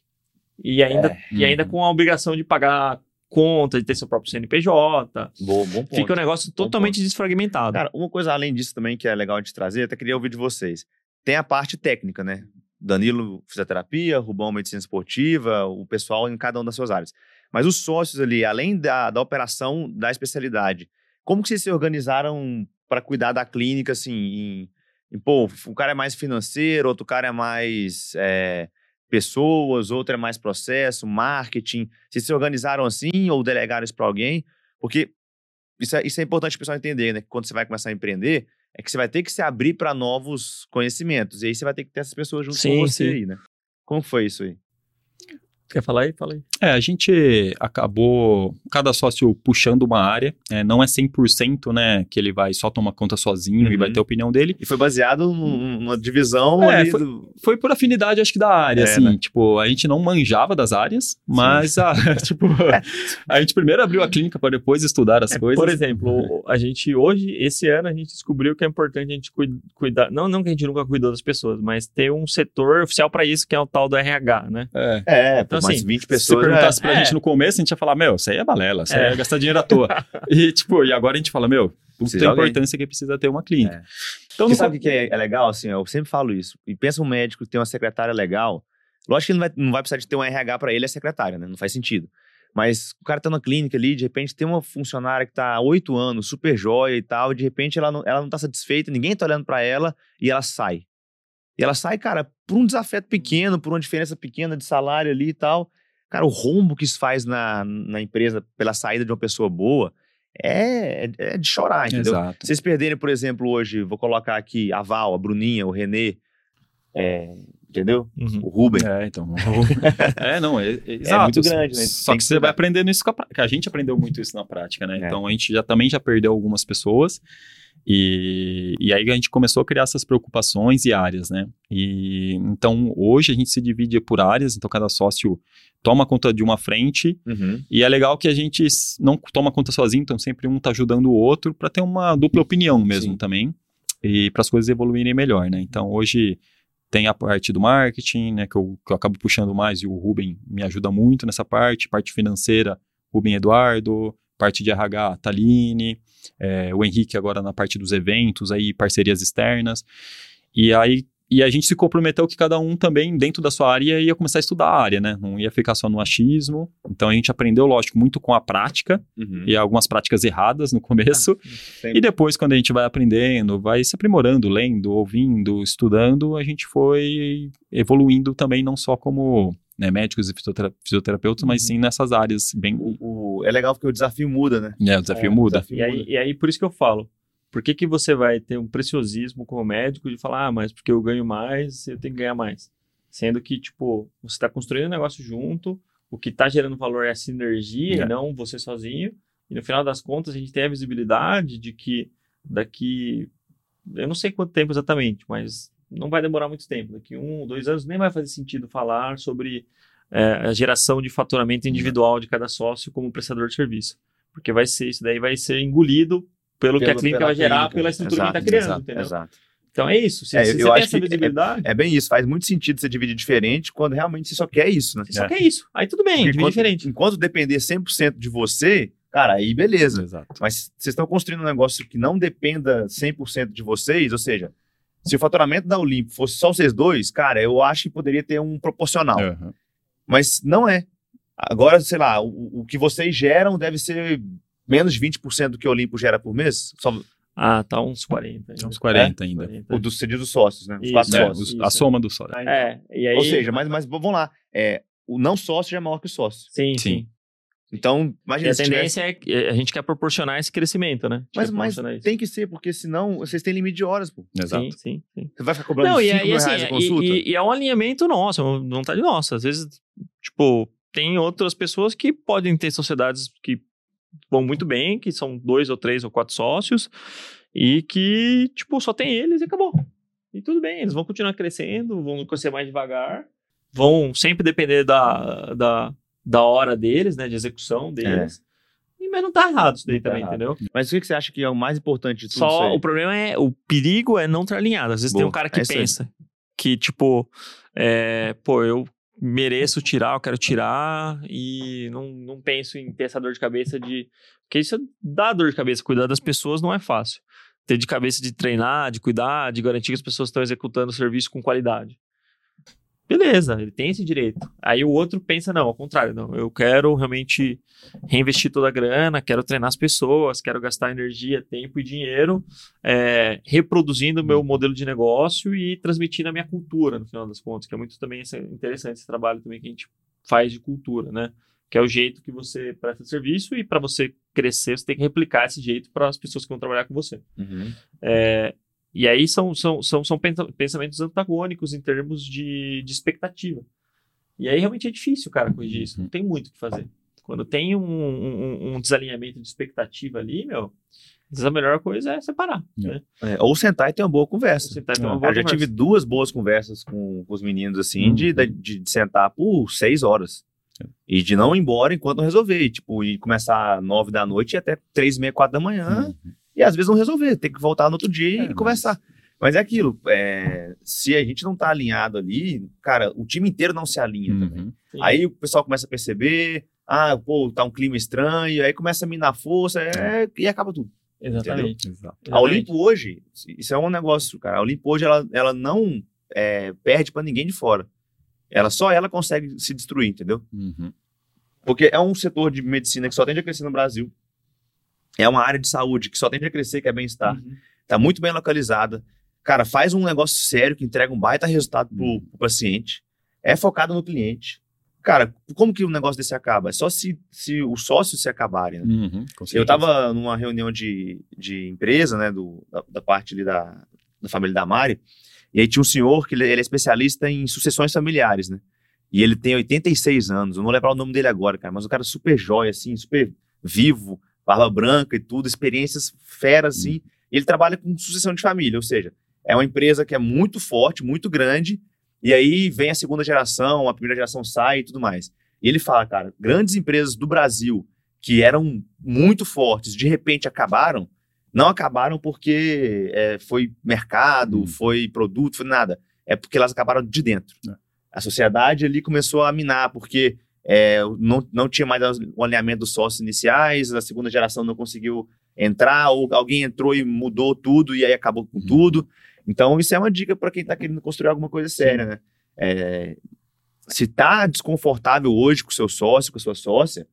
E ainda, é. e ainda uhum. com a obrigação de pagar conta, de ter seu próprio CNPJ. Bom, bom ponto. Fica um negócio totalmente desfragmentado. Cara, uma coisa além disso também que é legal de trazer, até queria ouvir de vocês. Tem a parte técnica, né? Danilo, fisioterapia, Rubão, medicina esportiva, o pessoal em cada uma das suas áreas. Mas os sócios ali, além da, da operação da especialidade, como que vocês se organizaram para cuidar da clínica, assim, em, em, pô, o cara é mais financeiro, outro cara é mais é, pessoas, outro é mais processo, marketing. Vocês se organizaram assim ou delegaram isso para alguém? Porque isso é, isso é importante o pessoal entender, né? Que quando você vai começar a empreender, é que você vai ter que se abrir para novos conhecimentos. E aí você vai ter que ter essas pessoas junto sim, com você sim. aí, né? Como foi isso aí? Quer falar aí? Fala aí. É, a gente acabou, cada sócio puxando uma área, é, não é 100%, né, que ele vai só tomar conta sozinho uhum. e vai uhum. ter a opinião dele. E foi baseado numa divisão é, foi, do... foi, por afinidade, acho que, da área, é, assim, né? tipo, a gente não manjava das áreas, mas, a, *laughs* *laughs* tipo, a gente primeiro abriu a clínica para depois estudar as é, coisas. Por exemplo, *laughs* a gente hoje, esse ano, a gente descobriu que é importante a gente cuidar, não, não que a gente nunca cuidou das pessoas, mas ter um setor oficial para isso, que é o tal do RH, né? É, é então, assim, mais 20 pessoas. Se perguntasse é, pra é. gente no começo, a gente ia falar, meu, isso aí é balela, isso aí é, é gastar dinheiro à toa. *laughs* e, tipo, e agora a gente fala, meu, a importância que precisa ter uma clínica. É. Então, sabe o que é, é, legal, assim, eu sempre falo isso, e pensa um médico que tem uma secretária legal, lógico que ele não vai, não vai precisar de ter um RH para ele, é secretária, né? Não faz sentido. Mas o cara tá na clínica ali, de repente tem uma funcionária que tá há oito anos, super jóia e tal, e de repente ela não, ela não tá satisfeita, ninguém tá olhando para ela, e ela sai. E ela sai, cara, por um desafeto pequeno, por uma diferença pequena de salário ali e tal. Cara, o rombo que isso faz na, na empresa pela saída de uma pessoa boa é, é de chorar, entendeu? Exato. Vocês perderem, por exemplo, hoje, vou colocar aqui a Val, a Bruninha, o Renê, é, entendeu? Uhum. O Ruben. É, então. *laughs* é, não, é, é, é muito grande, né? Só que, que você vai aprendendo isso com a prática. A gente aprendeu muito isso na prática, né? É. Então a gente já também já perdeu algumas pessoas. E, e aí a gente começou a criar essas preocupações e áreas, né? E então hoje a gente se divide por áreas, então cada sócio toma conta de uma frente Uhum. e é legal que a gente não toma conta sozinho, então sempre um tá ajudando o outro para ter uma dupla opinião mesmo Sim. também e para as coisas evoluírem melhor, né? Então hoje tem a parte do marketing, né, que eu, que eu acabo puxando mais e o Ruben me ajuda muito nessa parte, parte financeira, Ruben Eduardo, parte de RH, Taline, é, o Henrique agora na parte dos eventos, aí parcerias externas. E aí e a gente se comprometeu que cada um também, dentro da sua área, ia começar a estudar a área, né? Não ia ficar só no achismo. Então a gente aprendeu, lógico, muito com a prática Uhum. e algumas práticas erradas no começo. Sempre. E depois, quando a gente vai aprendendo, vai se aprimorando, lendo, ouvindo, estudando, a gente foi evoluindo também, não só como né, médicos e fisiotera- fisioterapeutas, mas Uhum. sim nessas áreas bem. O- o- é legal porque o desafio muda, né? É, o desafio É, muda. o desafio E aí, muda. e aí, por isso que eu falo, por que, que você vai ter um preciosismo como médico de falar, ah, mas porque eu ganho mais, eu tenho que ganhar mais? Sendo que, tipo, você está construindo um negócio junto, o que está gerando valor é a sinergia É. e não você sozinho. E no final das contas, a gente tem a visibilidade de que daqui, eu não sei quanto tempo exatamente, mas não vai demorar muito tempo. Daqui um, dois anos nem vai fazer sentido falar sobre é, a geração de faturamento individual de cada sócio como prestador de serviço. Porque vai ser, isso daí vai ser engolido pelo, que a Pelo- clínica vai gerar, clínica. pela estrutura Exato, que está criando, exato, entendeu? Exato. Então é isso. Se, É, se você tem essa é- visibilidade, É bem isso, faz muito sentido você dividir diferente quando realmente você só quer isso, né? você só quer isso. Aí tudo bem, Porque divide enquanto, diferente. enquanto depender 100% de você, cara, aí beleza. Exato. Mas vocês estão construindo um negócio que não dependa 100% de vocês, ou seja, se o faturamento da Olimpo fosse só vocês dois, cara, eu acho que poderia ter um proporcional. Aham. Mas não é. Agora, sei lá, o, o que vocês geram deve ser menos de 20% do que o Olimpo gera por mês? Só, Ah, tá uns 40. ainda. Uns 40 ainda. 40. o dos, você diz dos sócios, né? Os Isso, quatro É, sócios. os- isso. a soma do sócio. Ah, então. É, e aí... Ou seja, mas, mas vamos lá. É, o não sócio já é maior que o sócio. Sim, Sim. sim. Então, E imagina a se tivesse- tendência é que a gente quer proporcionar esse crescimento, né? Mas, mas tem que ser, porque senão vocês têm limite de horas, pô. Exato. Sim, sim, sim. Você vai ficar cobrando Não, 5 e, é- e mil assim, reais a consulta? e, e é um alinhamento nosso, é uma vontade nossa. Às vezes, tipo, tem outras pessoas que podem ter sociedades que vão muito bem, que são dois ou três ou quatro sócios, e que, tipo, só tem eles e acabou. E tudo bem, eles vão continuar crescendo, vão crescer mais devagar, vão sempre depender da, da, da hora deles, né, de execução deles. E, mas não tá errado isso daí Não tá também, errado. entendeu? Mas o que que você acha que é o mais importante de tudo Só isso aí? o problema é, o perigo é não estar alinhado. Às vezes tem um cara que é aí. pensa que, tipo, é, pô, eu mereço tirar, eu quero tirar e não, não penso em ter essa dor de cabeça de. Porque isso dá dor de cabeça. Cuidar das pessoas não é fácil. Ter de cabeça de treinar, de cuidar, de garantir que as pessoas estão executando o serviço com qualidade. Beleza, ele tem esse direito. Aí o outro pensa, não, ao contrário, não. Eu quero realmente reinvestir toda a grana, quero treinar as pessoas, quero gastar energia, tempo e dinheiro é, reproduzindo o meu modelo de negócio e transmitindo a minha cultura, no final das contas, que é muito também interessante esse trabalho também que a gente faz de cultura, né? Que é o jeito que você presta serviço e para você crescer, você tem que replicar esse jeito para as pessoas que vão trabalhar com você. Uhum. É, e aí são, são, são, são pensa- pensamentos antagônicos em termos de, de expectativa. E aí realmente é difícil, cara, corrigir isso. Não tem muito o que fazer. Quando tem um, um, um desalinhamento de expectativa ali, meu, a melhor coisa é separar. É. Né? É, ou sentar e ter uma boa conversa. Tendo uma Ah, boa eu já conversa. tive duas boas conversas com, com os meninos, assim, Uhum. de, de, de sentar por seis horas. É. E de não ir embora enquanto não resolver. E, tipo, e começar às nove da noite e até três, meia, quatro da manhã. Uhum. E às vezes não resolver, tem que voltar no outro dia É, e mas- conversar. Mas é aquilo, é, se a gente não tá alinhado ali, cara, o time inteiro não se alinha também. Uhum. Sim. Aí o pessoal começa a perceber, ah, pô, tá um clima estranho, aí começa a minar força é, e acaba tudo. Exatamente. Exato. A Olimpo hoje, isso é um negócio, cara. A Olimpo hoje, ela, ela não é, perde pra ninguém de fora. Ela só ela consegue se destruir, entendeu? Uhum. Porque é um setor de medicina que só tende a crescer no Brasil. É uma área de saúde que só tende a crescer, que é bem-estar. Uhum. Tá muito bem localizada. Cara, faz um negócio sério que entrega um baita resultado pro, Uhum. pro paciente. É focado no cliente. Cara, como que um negócio desse acaba? É só se, se os sócios se acabarem, né? Uhum. Eu estava numa reunião de, de empresa, né, do, da, da parte ali da, da família da Mari, e aí tinha um senhor que ele, ele é especialista em sucessões familiares, né? E ele tem 86 anos, eu não vou lembrar o nome dele agora, cara, mas o cara super jóia, assim, super vivo, barba branca e tudo, experiências feras, assim, Ele trabalha com sucessão de família, ou seja, é uma empresa que é muito forte, muito grande, e aí vem a segunda geração, a primeira geração sai e tudo mais. E ele fala, cara, grandes empresas do Brasil que eram muito fortes, de repente acabaram, não acabaram porque é, foi mercado, Hum. foi produto, foi nada. É porque elas acabaram de dentro. É. A sociedade ali começou a minar, porque é, não, não tinha mais o alinhamento dos sócios iniciais, a segunda geração não conseguiu entrar, ou alguém entrou e mudou tudo e aí acabou com Hum. tudo. Então, isso é uma dica para quem está querendo construir alguma coisa séria, né? É, se tá desconfortável hoje com o seu sócio, com a sua sócia,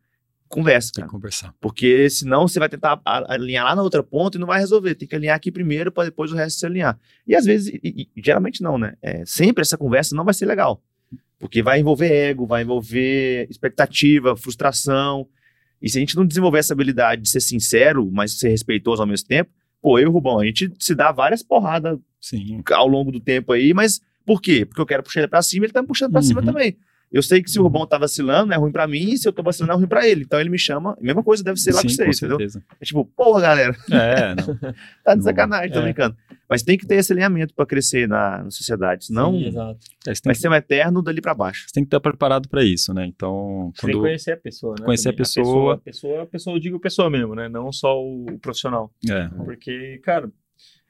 conversa, Tem cara. que conversar. Porque senão você vai tentar alinhar lá na outra ponta e não vai resolver. Tem que alinhar aqui primeiro para depois o resto se alinhar. E às vezes, e- e- geralmente não, né? É, sempre essa conversa não vai ser legal. Porque vai envolver ego, vai envolver expectativa, frustração. E se a gente não desenvolver essa habilidade de ser sincero, mas ser respeitoso ao mesmo tempo, pô, eu e o Rubão, a gente se dá várias porradas Sim. ao longo do tempo aí, mas por quê? Porque eu quero puxar ele pra cima, ele tá me puxando pra cima Uhum. também. Eu sei que se o Rubão tá vacilando, é ruim pra mim, e se eu tô vacilando, é ruim pra ele. Então ele me chama, a mesma coisa deve ser lá Sim, com vocês, entendeu? certeza. É tipo, porra, galera, É, não. *laughs* tá de sacanagem, tô é. brincando. Mas tem que ter esse alinhamento pra crescer na, na sociedade, senão Sim, exato. É, você, tem vai que, ser um eterno dali pra baixo. você tem que estar preparado para isso, né? Então, Você tem que quando. conhecer a pessoa, né? Conhecer a também. pessoa. A pessoa, a pessoa, eu digo pessoa mesmo, né? Não só o, o profissional. É, Porque, cara.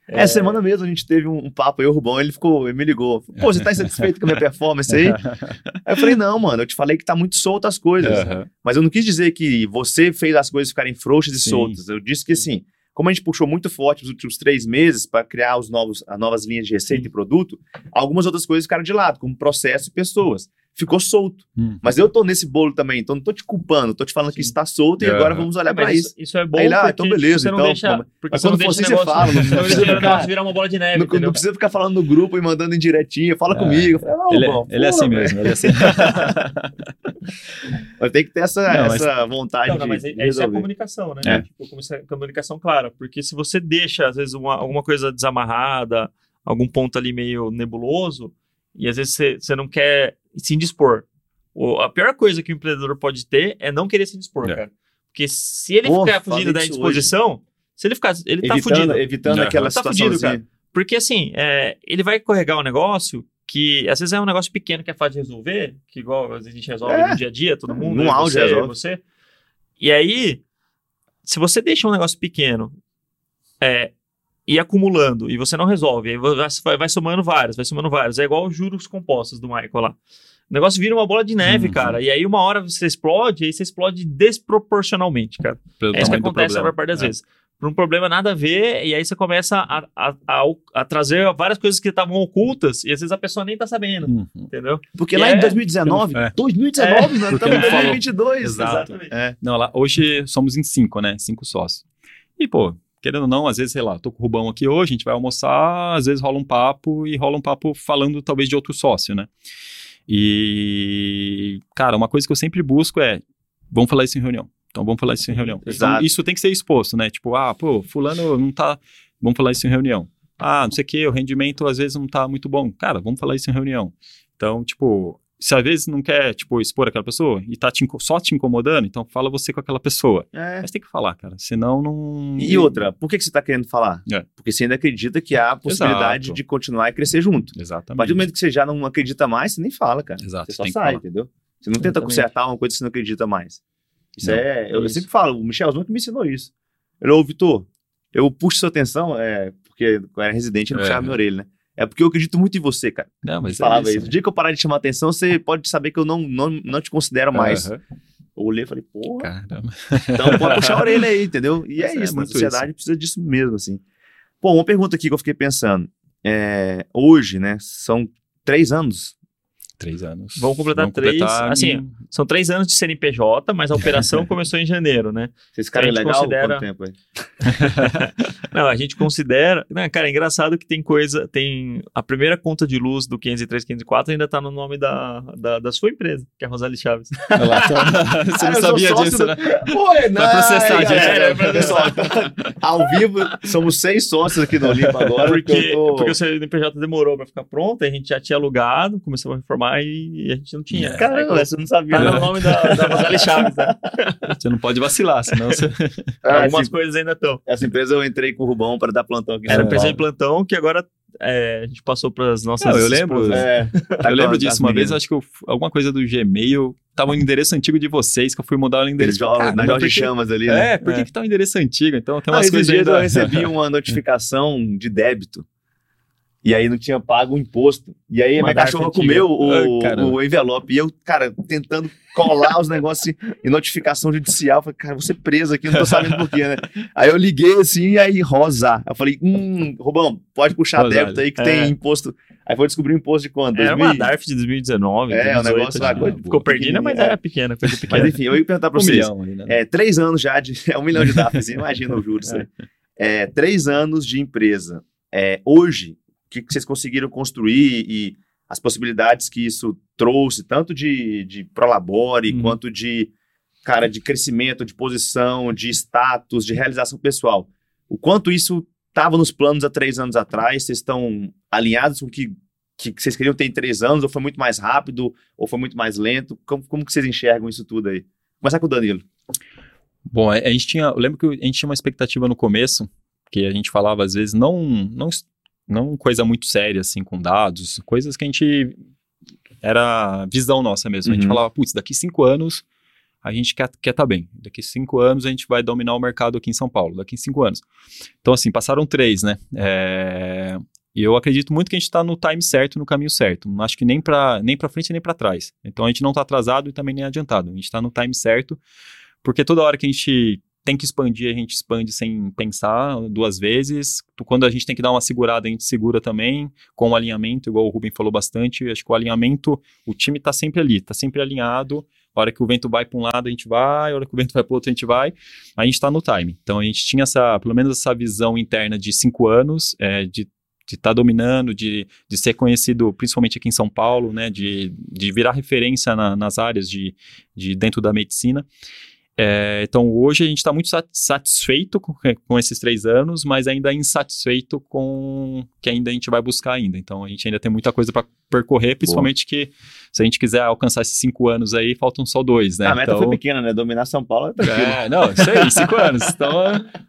Essa É, semana mesmo a gente teve um, um papo, eu e o Rubão, ele ficou, ele me ligou. Pô, você tá insatisfeito com a minha performance aí? *laughs* Aí eu falei, não, mano, eu te falei que tá muito solto as coisas. Aham. Mas eu não quis dizer que você fez as coisas ficarem frouxas e Sim. soltas. Eu disse que assim, como a gente puxou muito forte nos últimos três meses para criar os novos, as novas linhas de receita Sim. e produto, algumas outras coisas ficaram de lado, como processo e pessoas. Ficou solto. Hum. Mas eu tô nesse bolo também, então não tô te culpando, tô te falando que Sim. está solto e Aham. agora vamos olhar É, para isso. Isso é bom Aí ele, ah, então beleza, você não então, deixa, mas quando for assim, você fala, não precisa ficar- virar uma bola de neve, Não, não precisa ficar falando no grupo e mandando em diretinha, fala É. comigo. Não, Ele, bom, ele é assim mesmo, ele é assim. *laughs* Mas tem que ter essa, Não, mas- essa vontade Não, não, mas de, é- de essa é a resolver. comunicação, né? É. Tipo, é comunicação clara. Porque se você deixa, às vezes, uma- alguma coisa desamarrada, algum ponto ali meio nebuloso, e às vezes você, não quer se indispor. O- a pior coisa que o empreendedor pode ter é não querer se indispor, É. cara. Porque se ele ficar fugindo da indisposição, se ele ficar. Ele tá evitando, fugido. evitando Aham. aquela Tá fudido, situaçãozinha. Porque assim, é, ele vai carregar um negócio que às vezes é um negócio pequeno que é fácil de resolver, que igual às vezes a gente resolve É. no dia a dia, todo mundo, Num áudio você, resolve. você. E aí, se você deixa um negócio pequeno é, e acumulando e você não resolve, aí vai, vai somando várias, vai somando várias. É igual os juros compostos do Michael lá. O negócio vira uma bola de neve, Uhum. cara. E aí uma hora você explode, e aí você explode desproporcionalmente, cara. Pelo É isso que acontece a maior parte das É. vezes. Por um problema nada a ver, e aí você começa a, a, a, a trazer várias coisas que estavam ocultas, e às vezes a pessoa nem tá sabendo, Uhum. entendeu? Porque Que lá é- em 2019, É. 2019, nós Porque estamos em não falou. 2022. Exato. Exatamente. É. Não, lá, hoje somos em cinco, né? Cinco sócios. E, pô, querendo ou não, às vezes, sei lá, tô com o Rubão aqui hoje, a gente vai almoçar, às vezes rola um papo e rola um papo falando talvez de outro sócio, né? E, cara, uma coisa que eu sempre busco é, vamos falar isso em reunião. Então, vamos falar isso em reunião. Então, isso tem que ser exposto, né? Tipo, ah, pô, fulano não tá, vamos falar isso em reunião. Ah, não sei o que, o rendimento às vezes não tá muito bom. Cara, vamos falar isso em reunião. Então, tipo, se às vezes não quer, tipo, expor aquela pessoa e tá te só te incomodando, então fala você com aquela pessoa. É. Mas tem que falar, cara. Senão não. E outra, por que, que você está querendo falar? É. Porque você ainda acredita que há a possibilidade Exato. de continuar e crescer junto. A Exatamente. partir do momento que você já não acredita mais, você nem fala, cara. Exato, Você só sai, falar. entendeu? Você não tenta Exatamente. consertar uma coisa que você não acredita mais. Isso Não, é. Eu, isso. sempre falo, o Michelzão que me ensinou isso. Ele, ô, Vitor, eu puxo sua atenção, é, porque eu era residente, ele É. puxava minha orelha, né? É porque eu acredito muito em você, cara. Não, mas falava é isso. isso. O dia que eu parar de chamar atenção, você pode saber que eu não, não, não te considero mais. Aham. Eu olhei e falei, porra, Caramba. então pode puxar a orelha aí, entendeu? E é Mas é isso, na muito sociedade precisa disso mesmo, assim. Pô, uma pergunta aqui que eu fiquei pensando. É, hoje, né, são três anos. Três anos. Vamos completar três, assim, São três anos de CNPJ, mas a operação *laughs* começou em janeiro, né? Vocês ficaram legal? considera- Quanto tempo aí? *laughs* Não, a gente considera. Né, cara, é engraçado que tem coisa. Tem. A primeira conta de luz do 503, 504 ainda tá no nome da, da, da sua empresa, que é a Rosali Chaves. Lá, tá- *laughs* Você Ah, não sou sabia disso, do- né? Oi, não, processar a aí, gente galera, agora. pessoal, ao vivo, somos seis sócios aqui no Olimpo agora. Porque, eu tô- porque o CNPJ demorou pra ficar pronto, a gente já tinha alugado, começamos a reformar chamar e a gente não tinha. É. Caramba, Você não sabia. tá né? no nome da, da Chaves, né? *laughs* Você não pode vacilar, senão você. *laughs* Ah, Algumas esse- coisas ainda estão. essa empresa eu entrei com o Rubão para dar plantão aqui em Era empresa de plantão que agora é, a gente passou para as nossas. Não, eu lembro. É, tá eu lembro disso uma vez, acho que eu- alguma coisa do Gmail. Tava um endereço antigo de vocês, que eu fui mudar o endereço. Caramba, na Jorge por que- Chamas ali, né? É, por que, É. que tá um endereço antigo? Então tem umas esses coisas ainda... eu recebi *laughs* uma notificação de débito. E aí não tinha pago o imposto. E aí a Uma minha cachorra comeu o, Ai, o envelope. E eu, cara, tentando colar os negócios *laughs* em notificação judicial. Falei, cara, ser preso aqui, não tô sabendo por quê, né? *laughs* Aí eu liguei assim, e aí rosa. Eu falei, hum, Rubão, pode puxar débito aí que É. tem imposto. Aí foi descobrir o imposto de quando? Era 2000? uma DARF de 2019. É, o 2018, negócio lá, né? coisa Ficou perdida, mas era pequena, coisa pequena. Mas enfim, eu ia perguntar pra Um vocês. milhão né? É, três anos já de. *laughs* É um milhão de DAFs, imagina o juros. É. né? É, três anos de empresa. É, hoje, o que, que vocês conseguiram construir e as possibilidades que isso trouxe, tanto de, de Prolabore, Uhum. quanto de, cara, de crescimento, de posição, de status, de realização pessoal. O quanto isso estava nos planos há três anos atrás? Vocês estão alinhados com o que, que, que vocês queriam ter em três anos? Ou foi muito mais rápido? Ou foi muito mais lento? Como, como que vocês enxergam isso tudo aí? Começar com o Danilo. Bom, a, a gente tinha, eu lembro que a gente tinha uma expectativa no começo, que a gente falava às vezes não, não, não coisa muito séria assim com dados, coisas que a gente era visão nossa mesmo. A gente Uhum. falava, putz, daqui cinco anos a gente quer estar tá bem. Daqui cinco anos a gente vai dominar o mercado aqui em São Paulo. Daqui cinco anos. Então assim passaram três, né? É, E eu acredito muito que a gente está no time certo, no caminho certo. Não acho que nem para nem para frente nem para trás. Então a gente não está atrasado e também nem adiantado. A gente está no time certo, porque toda hora que a gente tem que expandir, a gente expande sem pensar duas vezes. Quando a gente tem que dar uma segurada, a gente segura também, com o alinhamento, igual o Rubem falou bastante. Acho que o alinhamento, o time está sempre ali, está sempre alinhado. A hora que o vento vai para um lado, a gente vai, a hora que o vento vai para o outro, a gente vai. A gente está no time. Então a gente tinha essa, pelo menos essa visão interna de cinco anos, é, de de estar dominando, de, de ser conhecido, principalmente aqui em São Paulo, né, de, de virar referência na- nas áreas de, de dentro da medicina. É, então, hoje a gente está muito sat- satisfeito com, com esses três anos, mas ainda insatisfeito com o que ainda a gente vai buscar ainda. Então, a gente ainda tem muita coisa para percorrer, principalmente que se a gente quiser alcançar esses cinco anos aí, faltam só dois, né? A meta então, foi pequena, né? Dominar São Paulo é tranquilo. é, não, isso aí, cinco anos. Então,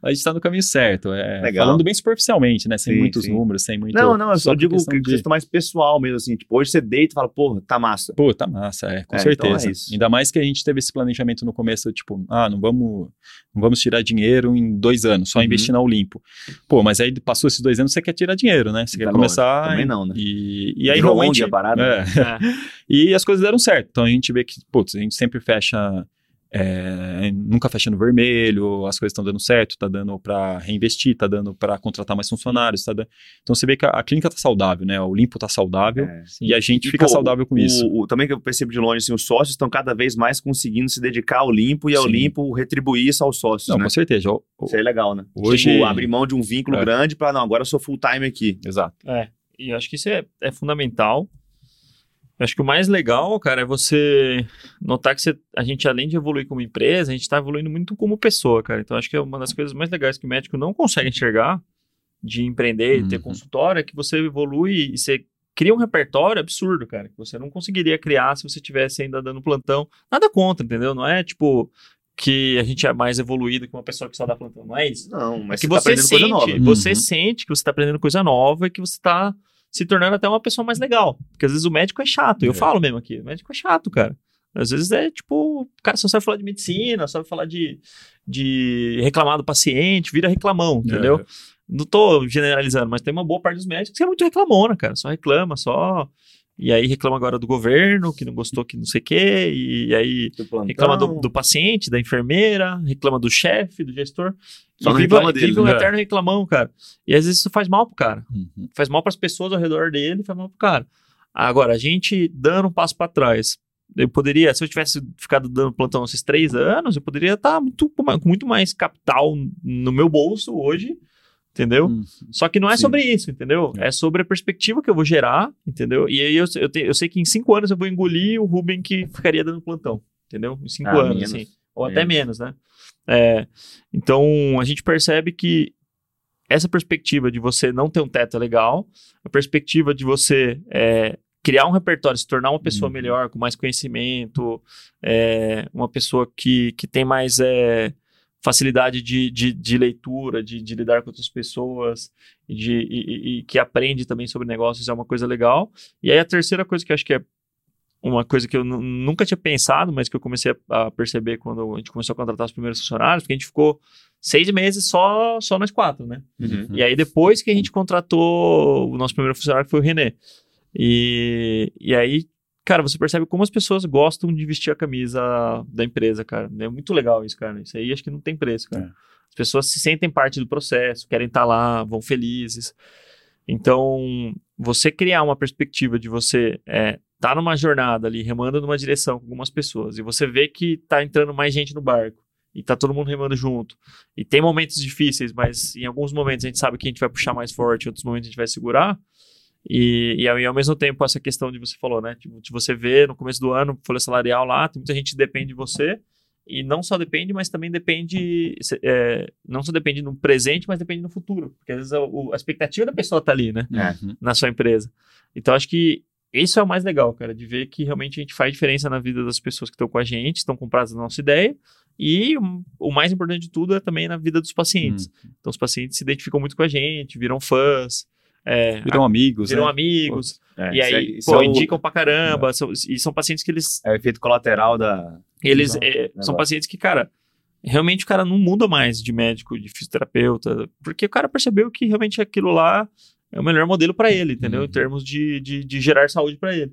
a gente tá no caminho certo. É, Legal. Falando bem superficialmente, né? Sem Sim, muitos sim. números, sem muito... Não, não, eu só digo que de- mais pessoal mesmo, assim. Tipo, hoje você deita e fala, porra, tá massa. Pô, tá massa, é, com É, certeza. então é isso. Ainda mais que a gente teve esse planejamento no começo, tipo, ah, não vamos, não vamos tirar dinheiro em dois anos, só Uhum. investir na Olimpo. Pô, mas aí passou esses dois anos, você quer tirar dinheiro, né? Você quer Tá começar... lógico, também não, né? E, e aí Virou realmente... Parada, é, É. *laughs* E as coisas deram certo. Então a gente vê que, putz, a gente sempre fecha. É, nunca fecha no vermelho, as coisas estão dando certo, tá dando para reinvestir, tá dando para contratar mais funcionários, tá dando... Então você vê que a, a clínica tá saudável, né? O limpo tá saudável É. e a gente E, fica pô, saudável com o- isso. o- também que eu percebo de longe, assim, os sócios estão cada vez mais conseguindo se dedicar ao limpo e ao Sim. limpo retribuir isso aos sócios, Não, né? com certeza. O- o- Isso aí é legal, né? Hoje- Tipo, abrir mão de um vínculo É. grande pra, não, agora eu sou full time aqui. Exato. É, e eu acho que isso é, é fundamental. Acho que o mais legal, cara, é você notar que você- a gente, além de evoluir como empresa, a gente está evoluindo muito como pessoa, cara. Então, acho que é uma das coisas mais legais que o médico não consegue enxergar de empreender, de ter Uhum. consultório, é que você evolui e você cria um repertório absurdo, cara, que você não conseguiria criar se você tivesse ainda dando plantão. Nada contra, entendeu? Não é tipo que a gente é mais evoluído que uma pessoa que só dá plantão. Não é isso. Não, mas É que você tá você sente, coisa nova. você Uhum. sente que você está aprendendo coisa nova e que você está se tornando até uma pessoa mais legal. Porque às vezes o médico é chato. Eu É. falo mesmo aqui, o médico é chato, cara. Às vezes é tipo, o cara só sabe falar de medicina, só sabe falar de, de reclamar do paciente, vira reclamão, entendeu? É. Não tô generalizando, mas tem uma boa parte dos médicos que é muito reclamona, cara. Só reclama, só. E aí reclama agora do governo, que não gostou, que não sei o quê, e aí Do reclama do, do paciente, da enfermeira, reclama do chefe, do gestor. Só e não vive, reclama dele, vive um né? eterno reclamão, cara. E às vezes isso faz mal pro cara. Uhum. Faz mal pras pessoas ao redor dele, faz mal pro cara. Agora, a gente dando um passo para trás. Eu poderia, se eu tivesse ficado dando plantão esses três anos, eu poderia estar muito, com muito mais capital no meu bolso hoje, entendeu? Uhum. Só que não é Sim. sobre isso, entendeu? É. É sobre a perspectiva que eu vou gerar, entendeu? E aí eu, eu, te- eu sei que em cinco anos eu vou engolir o Ruben que ficaria dando plantão, entendeu? Em cinco Ah, anos, menos. assim. Ou até Menos. menos, né? É, então, a gente percebe que essa perspectiva de você não ter um teto é legal, a perspectiva de você é, criar um repertório, se tornar uma pessoa Uhum. melhor, com mais conhecimento, é, uma pessoa que, que tem mais é, facilidade de, de, de leitura, de, de lidar com outras pessoas, e, de, e, e- que aprende também sobre negócios, é uma coisa legal. E aí a terceira coisa que eu acho que é uma coisa que eu nu- nunca tinha pensado, mas que eu comecei a, a perceber quando a gente começou a contratar os primeiros funcionários, porque a gente ficou seis meses só, só nós quatro, né? Uhum. E aí, depois que a gente contratou o nosso primeiro funcionário, que foi o René. E, e aí, cara, você percebe como as pessoas gostam de vestir a camisa da empresa, cara. É muito legal isso, cara. Isso aí acho que não tem preço, cara. É. As pessoas se sentem parte do processo, querem estar lá, vão felizes. Então, você criar uma perspectiva de você é, tá numa jornada ali, remando numa direção com algumas pessoas, e você vê que tá entrando mais gente no barco, e tá todo mundo remando junto, e tem momentos difíceis, mas em alguns momentos a gente sabe que a gente vai puxar mais forte, em outros momentos a gente vai segurar. E, e, ao, e ao mesmo tempo, essa questão de você falou, né? Tipo, de você ver no começo do ano, folha salarial lá, tem muita gente que depende de você. E não só depende, mas também depende. é, não só depende no presente, mas depende no futuro. Porque às vezes a, a expectativa da pessoa tá ali, né? Uhum. na sua empresa. Então, acho que isso é o mais legal, cara, de ver que realmente a gente faz diferença na vida das pessoas que estão com a gente, estão compradas na nossa ideia. E o, mais importante de tudo é também na vida dos pacientes. Então, os pacientes se identificam muito com a gente, viram fãs, é, Viram amigos, viram né? amigos, É, e é- aí, isso pô, é indicam pra caramba. são- e são pacientes que eles. É o efeito colateral da. eles é, são Negócio. pacientes que, cara. Realmente o cara não muda mais de médico, de fisioterapeuta, porque o cara percebeu que realmente aquilo lá é o melhor modelo para ele, entendeu? Uhum. Em termos de, de, de gerar saúde para ele.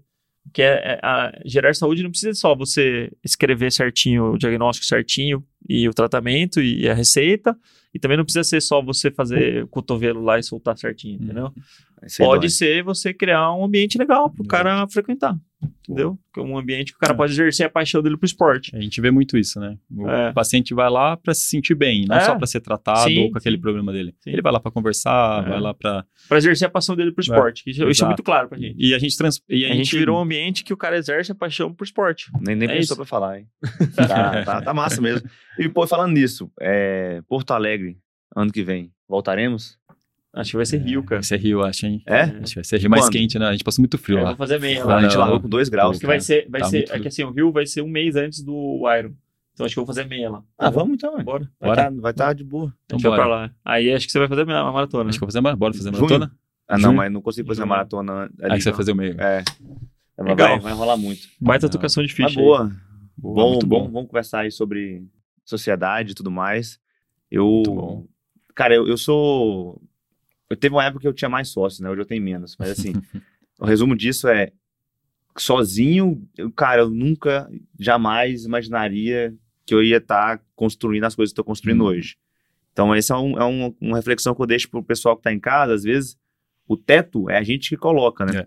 Que é, é- a- gerar saúde não precisa só você escrever certinho o diagnóstico certinho e o tratamento e a receita, e também não precisa ser só você fazer o cotovelo lá e soltar certinho, entendeu? Aí Pode dói. ser você criar um ambiente legal pro Exato. cara frequentar, entendeu? Que é Um ambiente que o cara É. pode exercer a paixão dele pro esporte. A gente vê muito isso, né? O É. paciente vai lá para se sentir bem, não É. só para ser tratado Sim, ou com aquele sim. problema dele. Sim. Ele vai lá para conversar, É. vai lá para Pra exercer a paixão dele pro esporte. Isso, isso é muito claro pra gente. e a gente trans... e A, gente virou um ambiente que o cara exerce a paixão pro esporte. Nem, nem É pensou pra falar, hein? *laughs* Tá, tá, tá massa mesmo. E, pô, falando nisso, é, Porto Alegre, ano que vem, voltaremos? Acho que vai ser Rio, cara. Vai ser Rio, acho, hein? É? Acho que vai ser Rio mais Quando? quente, né? A gente passou muito frio Eu lá. vou fazer meia a lá. gente não, largou com 2 graus. que vai ser, vai Tá ser, muito é que assim, o Rio vai ser um mês antes do Iron. Então acho que eu vou fazer meia lá. Ah, vamos então. Bora. Vai estar vai tá de boa. A Então gente vai bora. pra lá. Aí acho que você vai fazer a maratona. Acho que eu vou fazer uma... Bora fazer uma Junho? maratona? Ah, não, Junho? mas não consigo fazer a Junho. maratona ali. Aí você vai fazer o meio. É. Vai, Legal. vai rolar muito. Baita tocação de Tá ficha. aí. boa. Boa, bom, muito bom. Vamos conversar aí sobre sociedade e tudo mais. Eu. Cara, eu, eu sou. Eu teve uma época que eu tinha mais sócios, né? Hoje eu tenho menos. Mas assim, *laughs* o resumo disso é. Sozinho, eu, cara, eu nunca, jamais imaginaria que eu ia estar construindo as coisas que estou construindo Hum. hoje. Então, essa é, um- é um- uma reflexão que eu deixo pro pessoal que está em casa. Às vezes, o teto é a gente que coloca, né? É.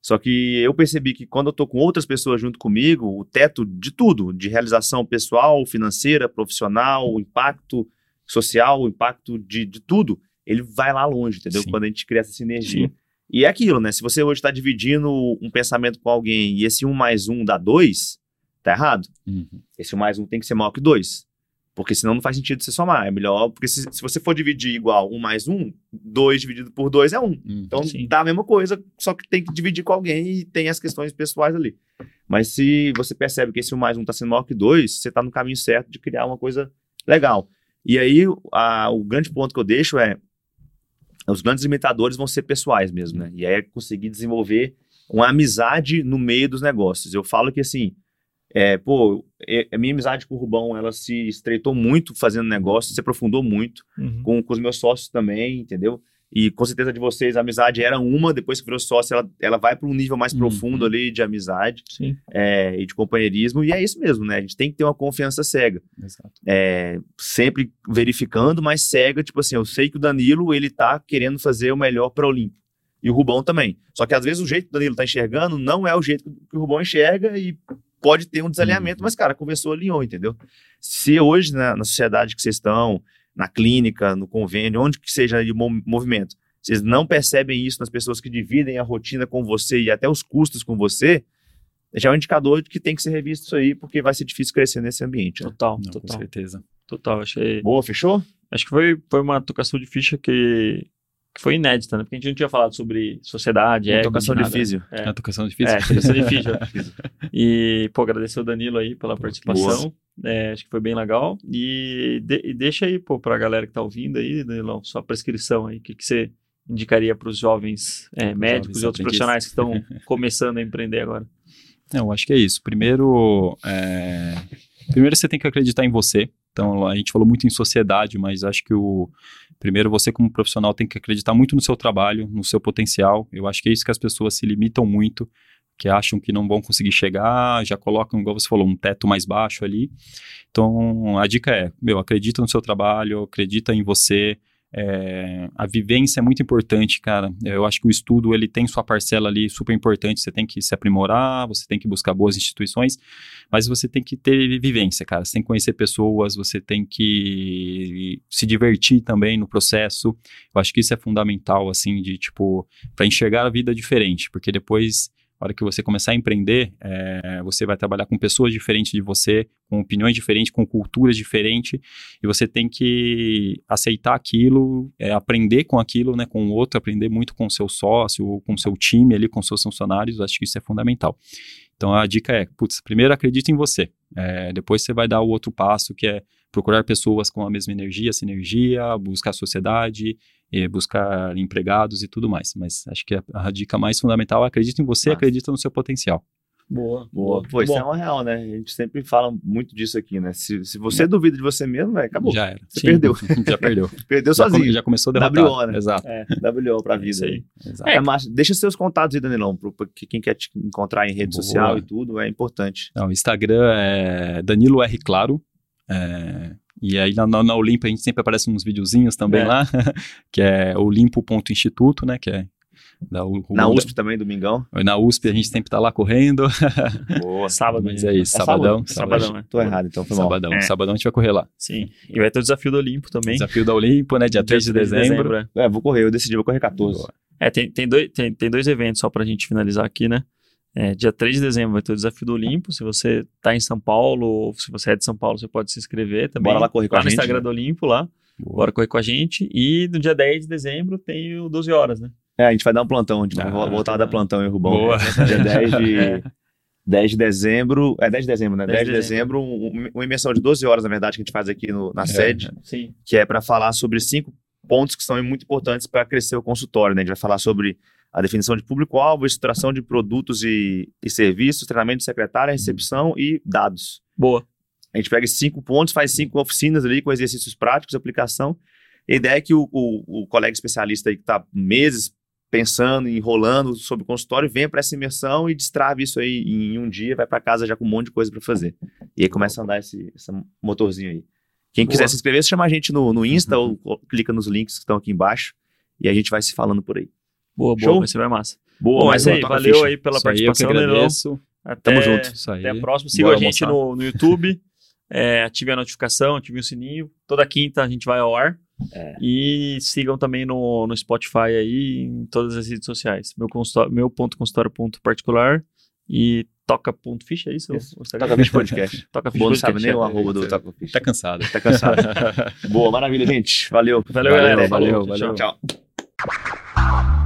Só que eu percebi que quando eu tô com outras pessoas junto comigo, o teto de tudo, de realização pessoal, financeira, profissional, impacto social, o impacto de, de tudo, ele vai lá longe, entendeu? Sim. Quando a gente cria essa sinergia. E é aquilo, né? Se você hoje está dividindo um pensamento com alguém e esse um mais um dá dois, tá errado. Uhum. Esse um mais um tem que ser maior que dois. Porque senão não faz sentido você somar. É melhor. Porque se, se você for dividir igual um mais um, dois dividido por dois é um. Uhum. Então Sim. dá a mesma coisa, só que tem que dividir com alguém e tem as questões pessoais ali. Mas se você percebe que esse um mais um está sendo maior que dois, você está no caminho certo de criar uma coisa legal. E aí a- o grande ponto que eu deixo é os grandes limitadores vão ser pessoais mesmo, né? E aí é conseguir desenvolver uma amizade no meio dos negócios. Eu falo que assim, é, pô, é- a minha amizade com o Rubão, ela se estreitou muito fazendo negócio, se aprofundou muito Uhum. com, com os meus sócios também, entendeu? E com certeza de vocês, a amizade era uma, depois que virou sócio, ela, ela vai para um nível mais Uhum. profundo ali de amizade é, e de companheirismo, e é isso mesmo, né? A gente tem que ter uma confiança cega. Exato. É, sempre verificando, mas cega, tipo assim, eu sei que o Danilo, ele tá querendo fazer o melhor para o Olimpo. E o Rubão também. Só que às vezes o jeito que o Danilo tá enxergando não é o jeito que o Rubão enxerga e pode ter um desalinhamento, Uhum. mas, cara, conversou, alinhou, entendeu? Se hoje, na, na sociedade que vocês estão, na clínica, no convênio, onde que seja de mo- movimento, vocês não percebem isso nas pessoas que dividem a rotina com você e até os custos com você, já é um indicador de que tem que ser revisto isso aí, porque vai ser difícil crescer nesse ambiente. Né? Total, Não, com total. certeza. Total. Achei. Boa, fechou? Acho que foi, foi uma tocação de ficha que que foi inédita, né? Porque a gente não tinha falado sobre sociedade, Uma ego, tocação de nada. físio. É. A tocação É, difícil. tocação de físio. *laughs* *laughs* E, pô, agradecer o Danilo aí pela participação. É, acho que foi bem legal. E, de- e deixa aí, pô, pra galera que tá ouvindo aí, Danilão, sua prescrição aí. O que, que você indicaria para os jovens é, médicos jovens e outros profissionais que estão *laughs* começando a empreender agora? Eu acho que é isso. Primeiro, é, primeiro você tem que acreditar em você. Então, a gente falou muito em sociedade, mas acho que o primeiro você como profissional tem que acreditar muito no seu trabalho, no seu potencial. Eu acho que é isso que as pessoas se limitam muito, que acham que não vão conseguir chegar, já colocam, igual você falou, um teto mais baixo ali. Então, a dica é, meu, acredita no seu trabalho, acredita em você. É, a vivência é muito importante, cara. Eu acho que o estudo ele tem sua parcela ali super importante. Você tem que se aprimorar, você tem que buscar boas instituições, mas você tem que ter vivência, cara. Você tem que conhecer pessoas, você tem que se divertir também no processo. Eu acho que isso é fundamental, assim, de tipo, para enxergar a vida diferente, porque depois a hora que você começar a empreender, é, você vai trabalhar com pessoas diferentes de você, com opiniões diferentes, com culturas diferentes, e você tem que aceitar aquilo, é, aprender com aquilo, né, com o outro, aprender muito com o seu sócio, com o seu time ali, com seus funcionários, acho que isso é fundamental. Então a dica é, putz, primeiro acredita em você, é, depois você vai dar o outro passo, que é procurar pessoas com a mesma energia, sinergia, buscar sociedade, e buscar empregados e tudo mais. Mas acho que a, a dica mais fundamental é acredita em você, Massa. acredita no seu potencial. Boa, Boa. Pô, isso é uma real, né? A gente sempre fala muito disso aqui, né? Se, se você duvida de você mesmo, velho, acabou. Já era. Você Sim. perdeu. *laughs* Já perdeu. *laughs* Perdeu já, come- sozinho. já começou a. WO, né? Exato. é, WO pra é vida isso aí. exato. É, mas deixa seus contatos aí, Danilão, que- quem quer te encontrar em rede Boa. social e tudo, é importante. Não, o Instagram é Danilo R. Claro. é, e aí na, na, Olimpo a gente sempre aparece uns videozinhos também É. lá, *laughs* que é olimpo.instituto, né? Que é da, o, Na USP também, domingão. Na USP a gente sempre tá lá correndo. *laughs* Boa. Sábado, Mas é isso, É sabadão. sábado? Sabadão, né? Tô errado, então foi mal. Sabadão. É. Sabadão a gente vai correr lá. Sim. E vai ter o desafio do Olimpo também. Desafio da Olimpo, né? Dia 3 de dezembro. é. É, vou correr, eu decidi, vou correr 14. Boa. É, tem, tem, dois, tem, tem dois eventos só pra gente finalizar aqui, né? É, dia 3 de dezembro vai ter o desafio do Olimpo. Se você tá em São Paulo, ou se você é de São Paulo, você pode se inscrever também. Bora lá correr com lá a no gente. Instagram né? do Olimpo, lá. Boa. Bora correr com a gente. E no dia 10 de dezembro tem o 12 horas, né? É, a gente vai dar um plantão, a gente vai Ah, vo- voltar a dar plantão em Rubão. Boa. Dia 10 de, *laughs* 10 de dezembro, é 10 de dezembro, né? 10, 10 de de dezembro, um- uma imersão de 12 horas, na verdade, que a gente faz aqui no- na É. sede, Sim. que é para falar sobre cinco pontos que são muito importantes para crescer o consultório, né? A gente vai falar sobre a definição de público-alvo, estruturação de produtos e, e serviços, treinamento de secretária, recepção e dados. Boa. A gente pega esses cinco pontos, faz cinco oficinas ali com exercícios práticos, aplicação. A ideia é que o, o- o colega especialista aí que está meses pensando, enrolando sobre o consultório, venha para essa imersão e destrave isso aí em um dia, vai para casa já com um monte de coisa para fazer. E aí começa a andar esse, esse motorzinho aí. Quem Boa. quiser se inscrever, chama a gente no, no Insta Uhum. ou clica nos links que estão aqui embaixo e a gente vai se falando por aí. Boa, Show? boa. Vai ser bem massa. Boa, Bom, é isso uma aí. Valeu aí pela Isso aí, eu participação, agradeço. Até, Tamo junto. Isso aí. Até a próxima. Siga Bora a gente almoçar. no, no YouTube. é, ative a notificação, ative o sininho. Toda quinta a gente vai ao ar. É. E sigam também no, no Spotify aí, em todas as redes sociais. Meu, consultório, meu ponto consultório ponto particular e toca ponto ficha, é isso? Isso. Toca Ficha Podcast. *laughs* Toca ficha não sabe podcast, nem o é. arroba do Toca Ficha. Tá cansado. Tá cansado. *laughs* Boa, maravilha, gente. Valeu. Valeu, Valeu, galera. valeu, valeu. Tchau. Tchau.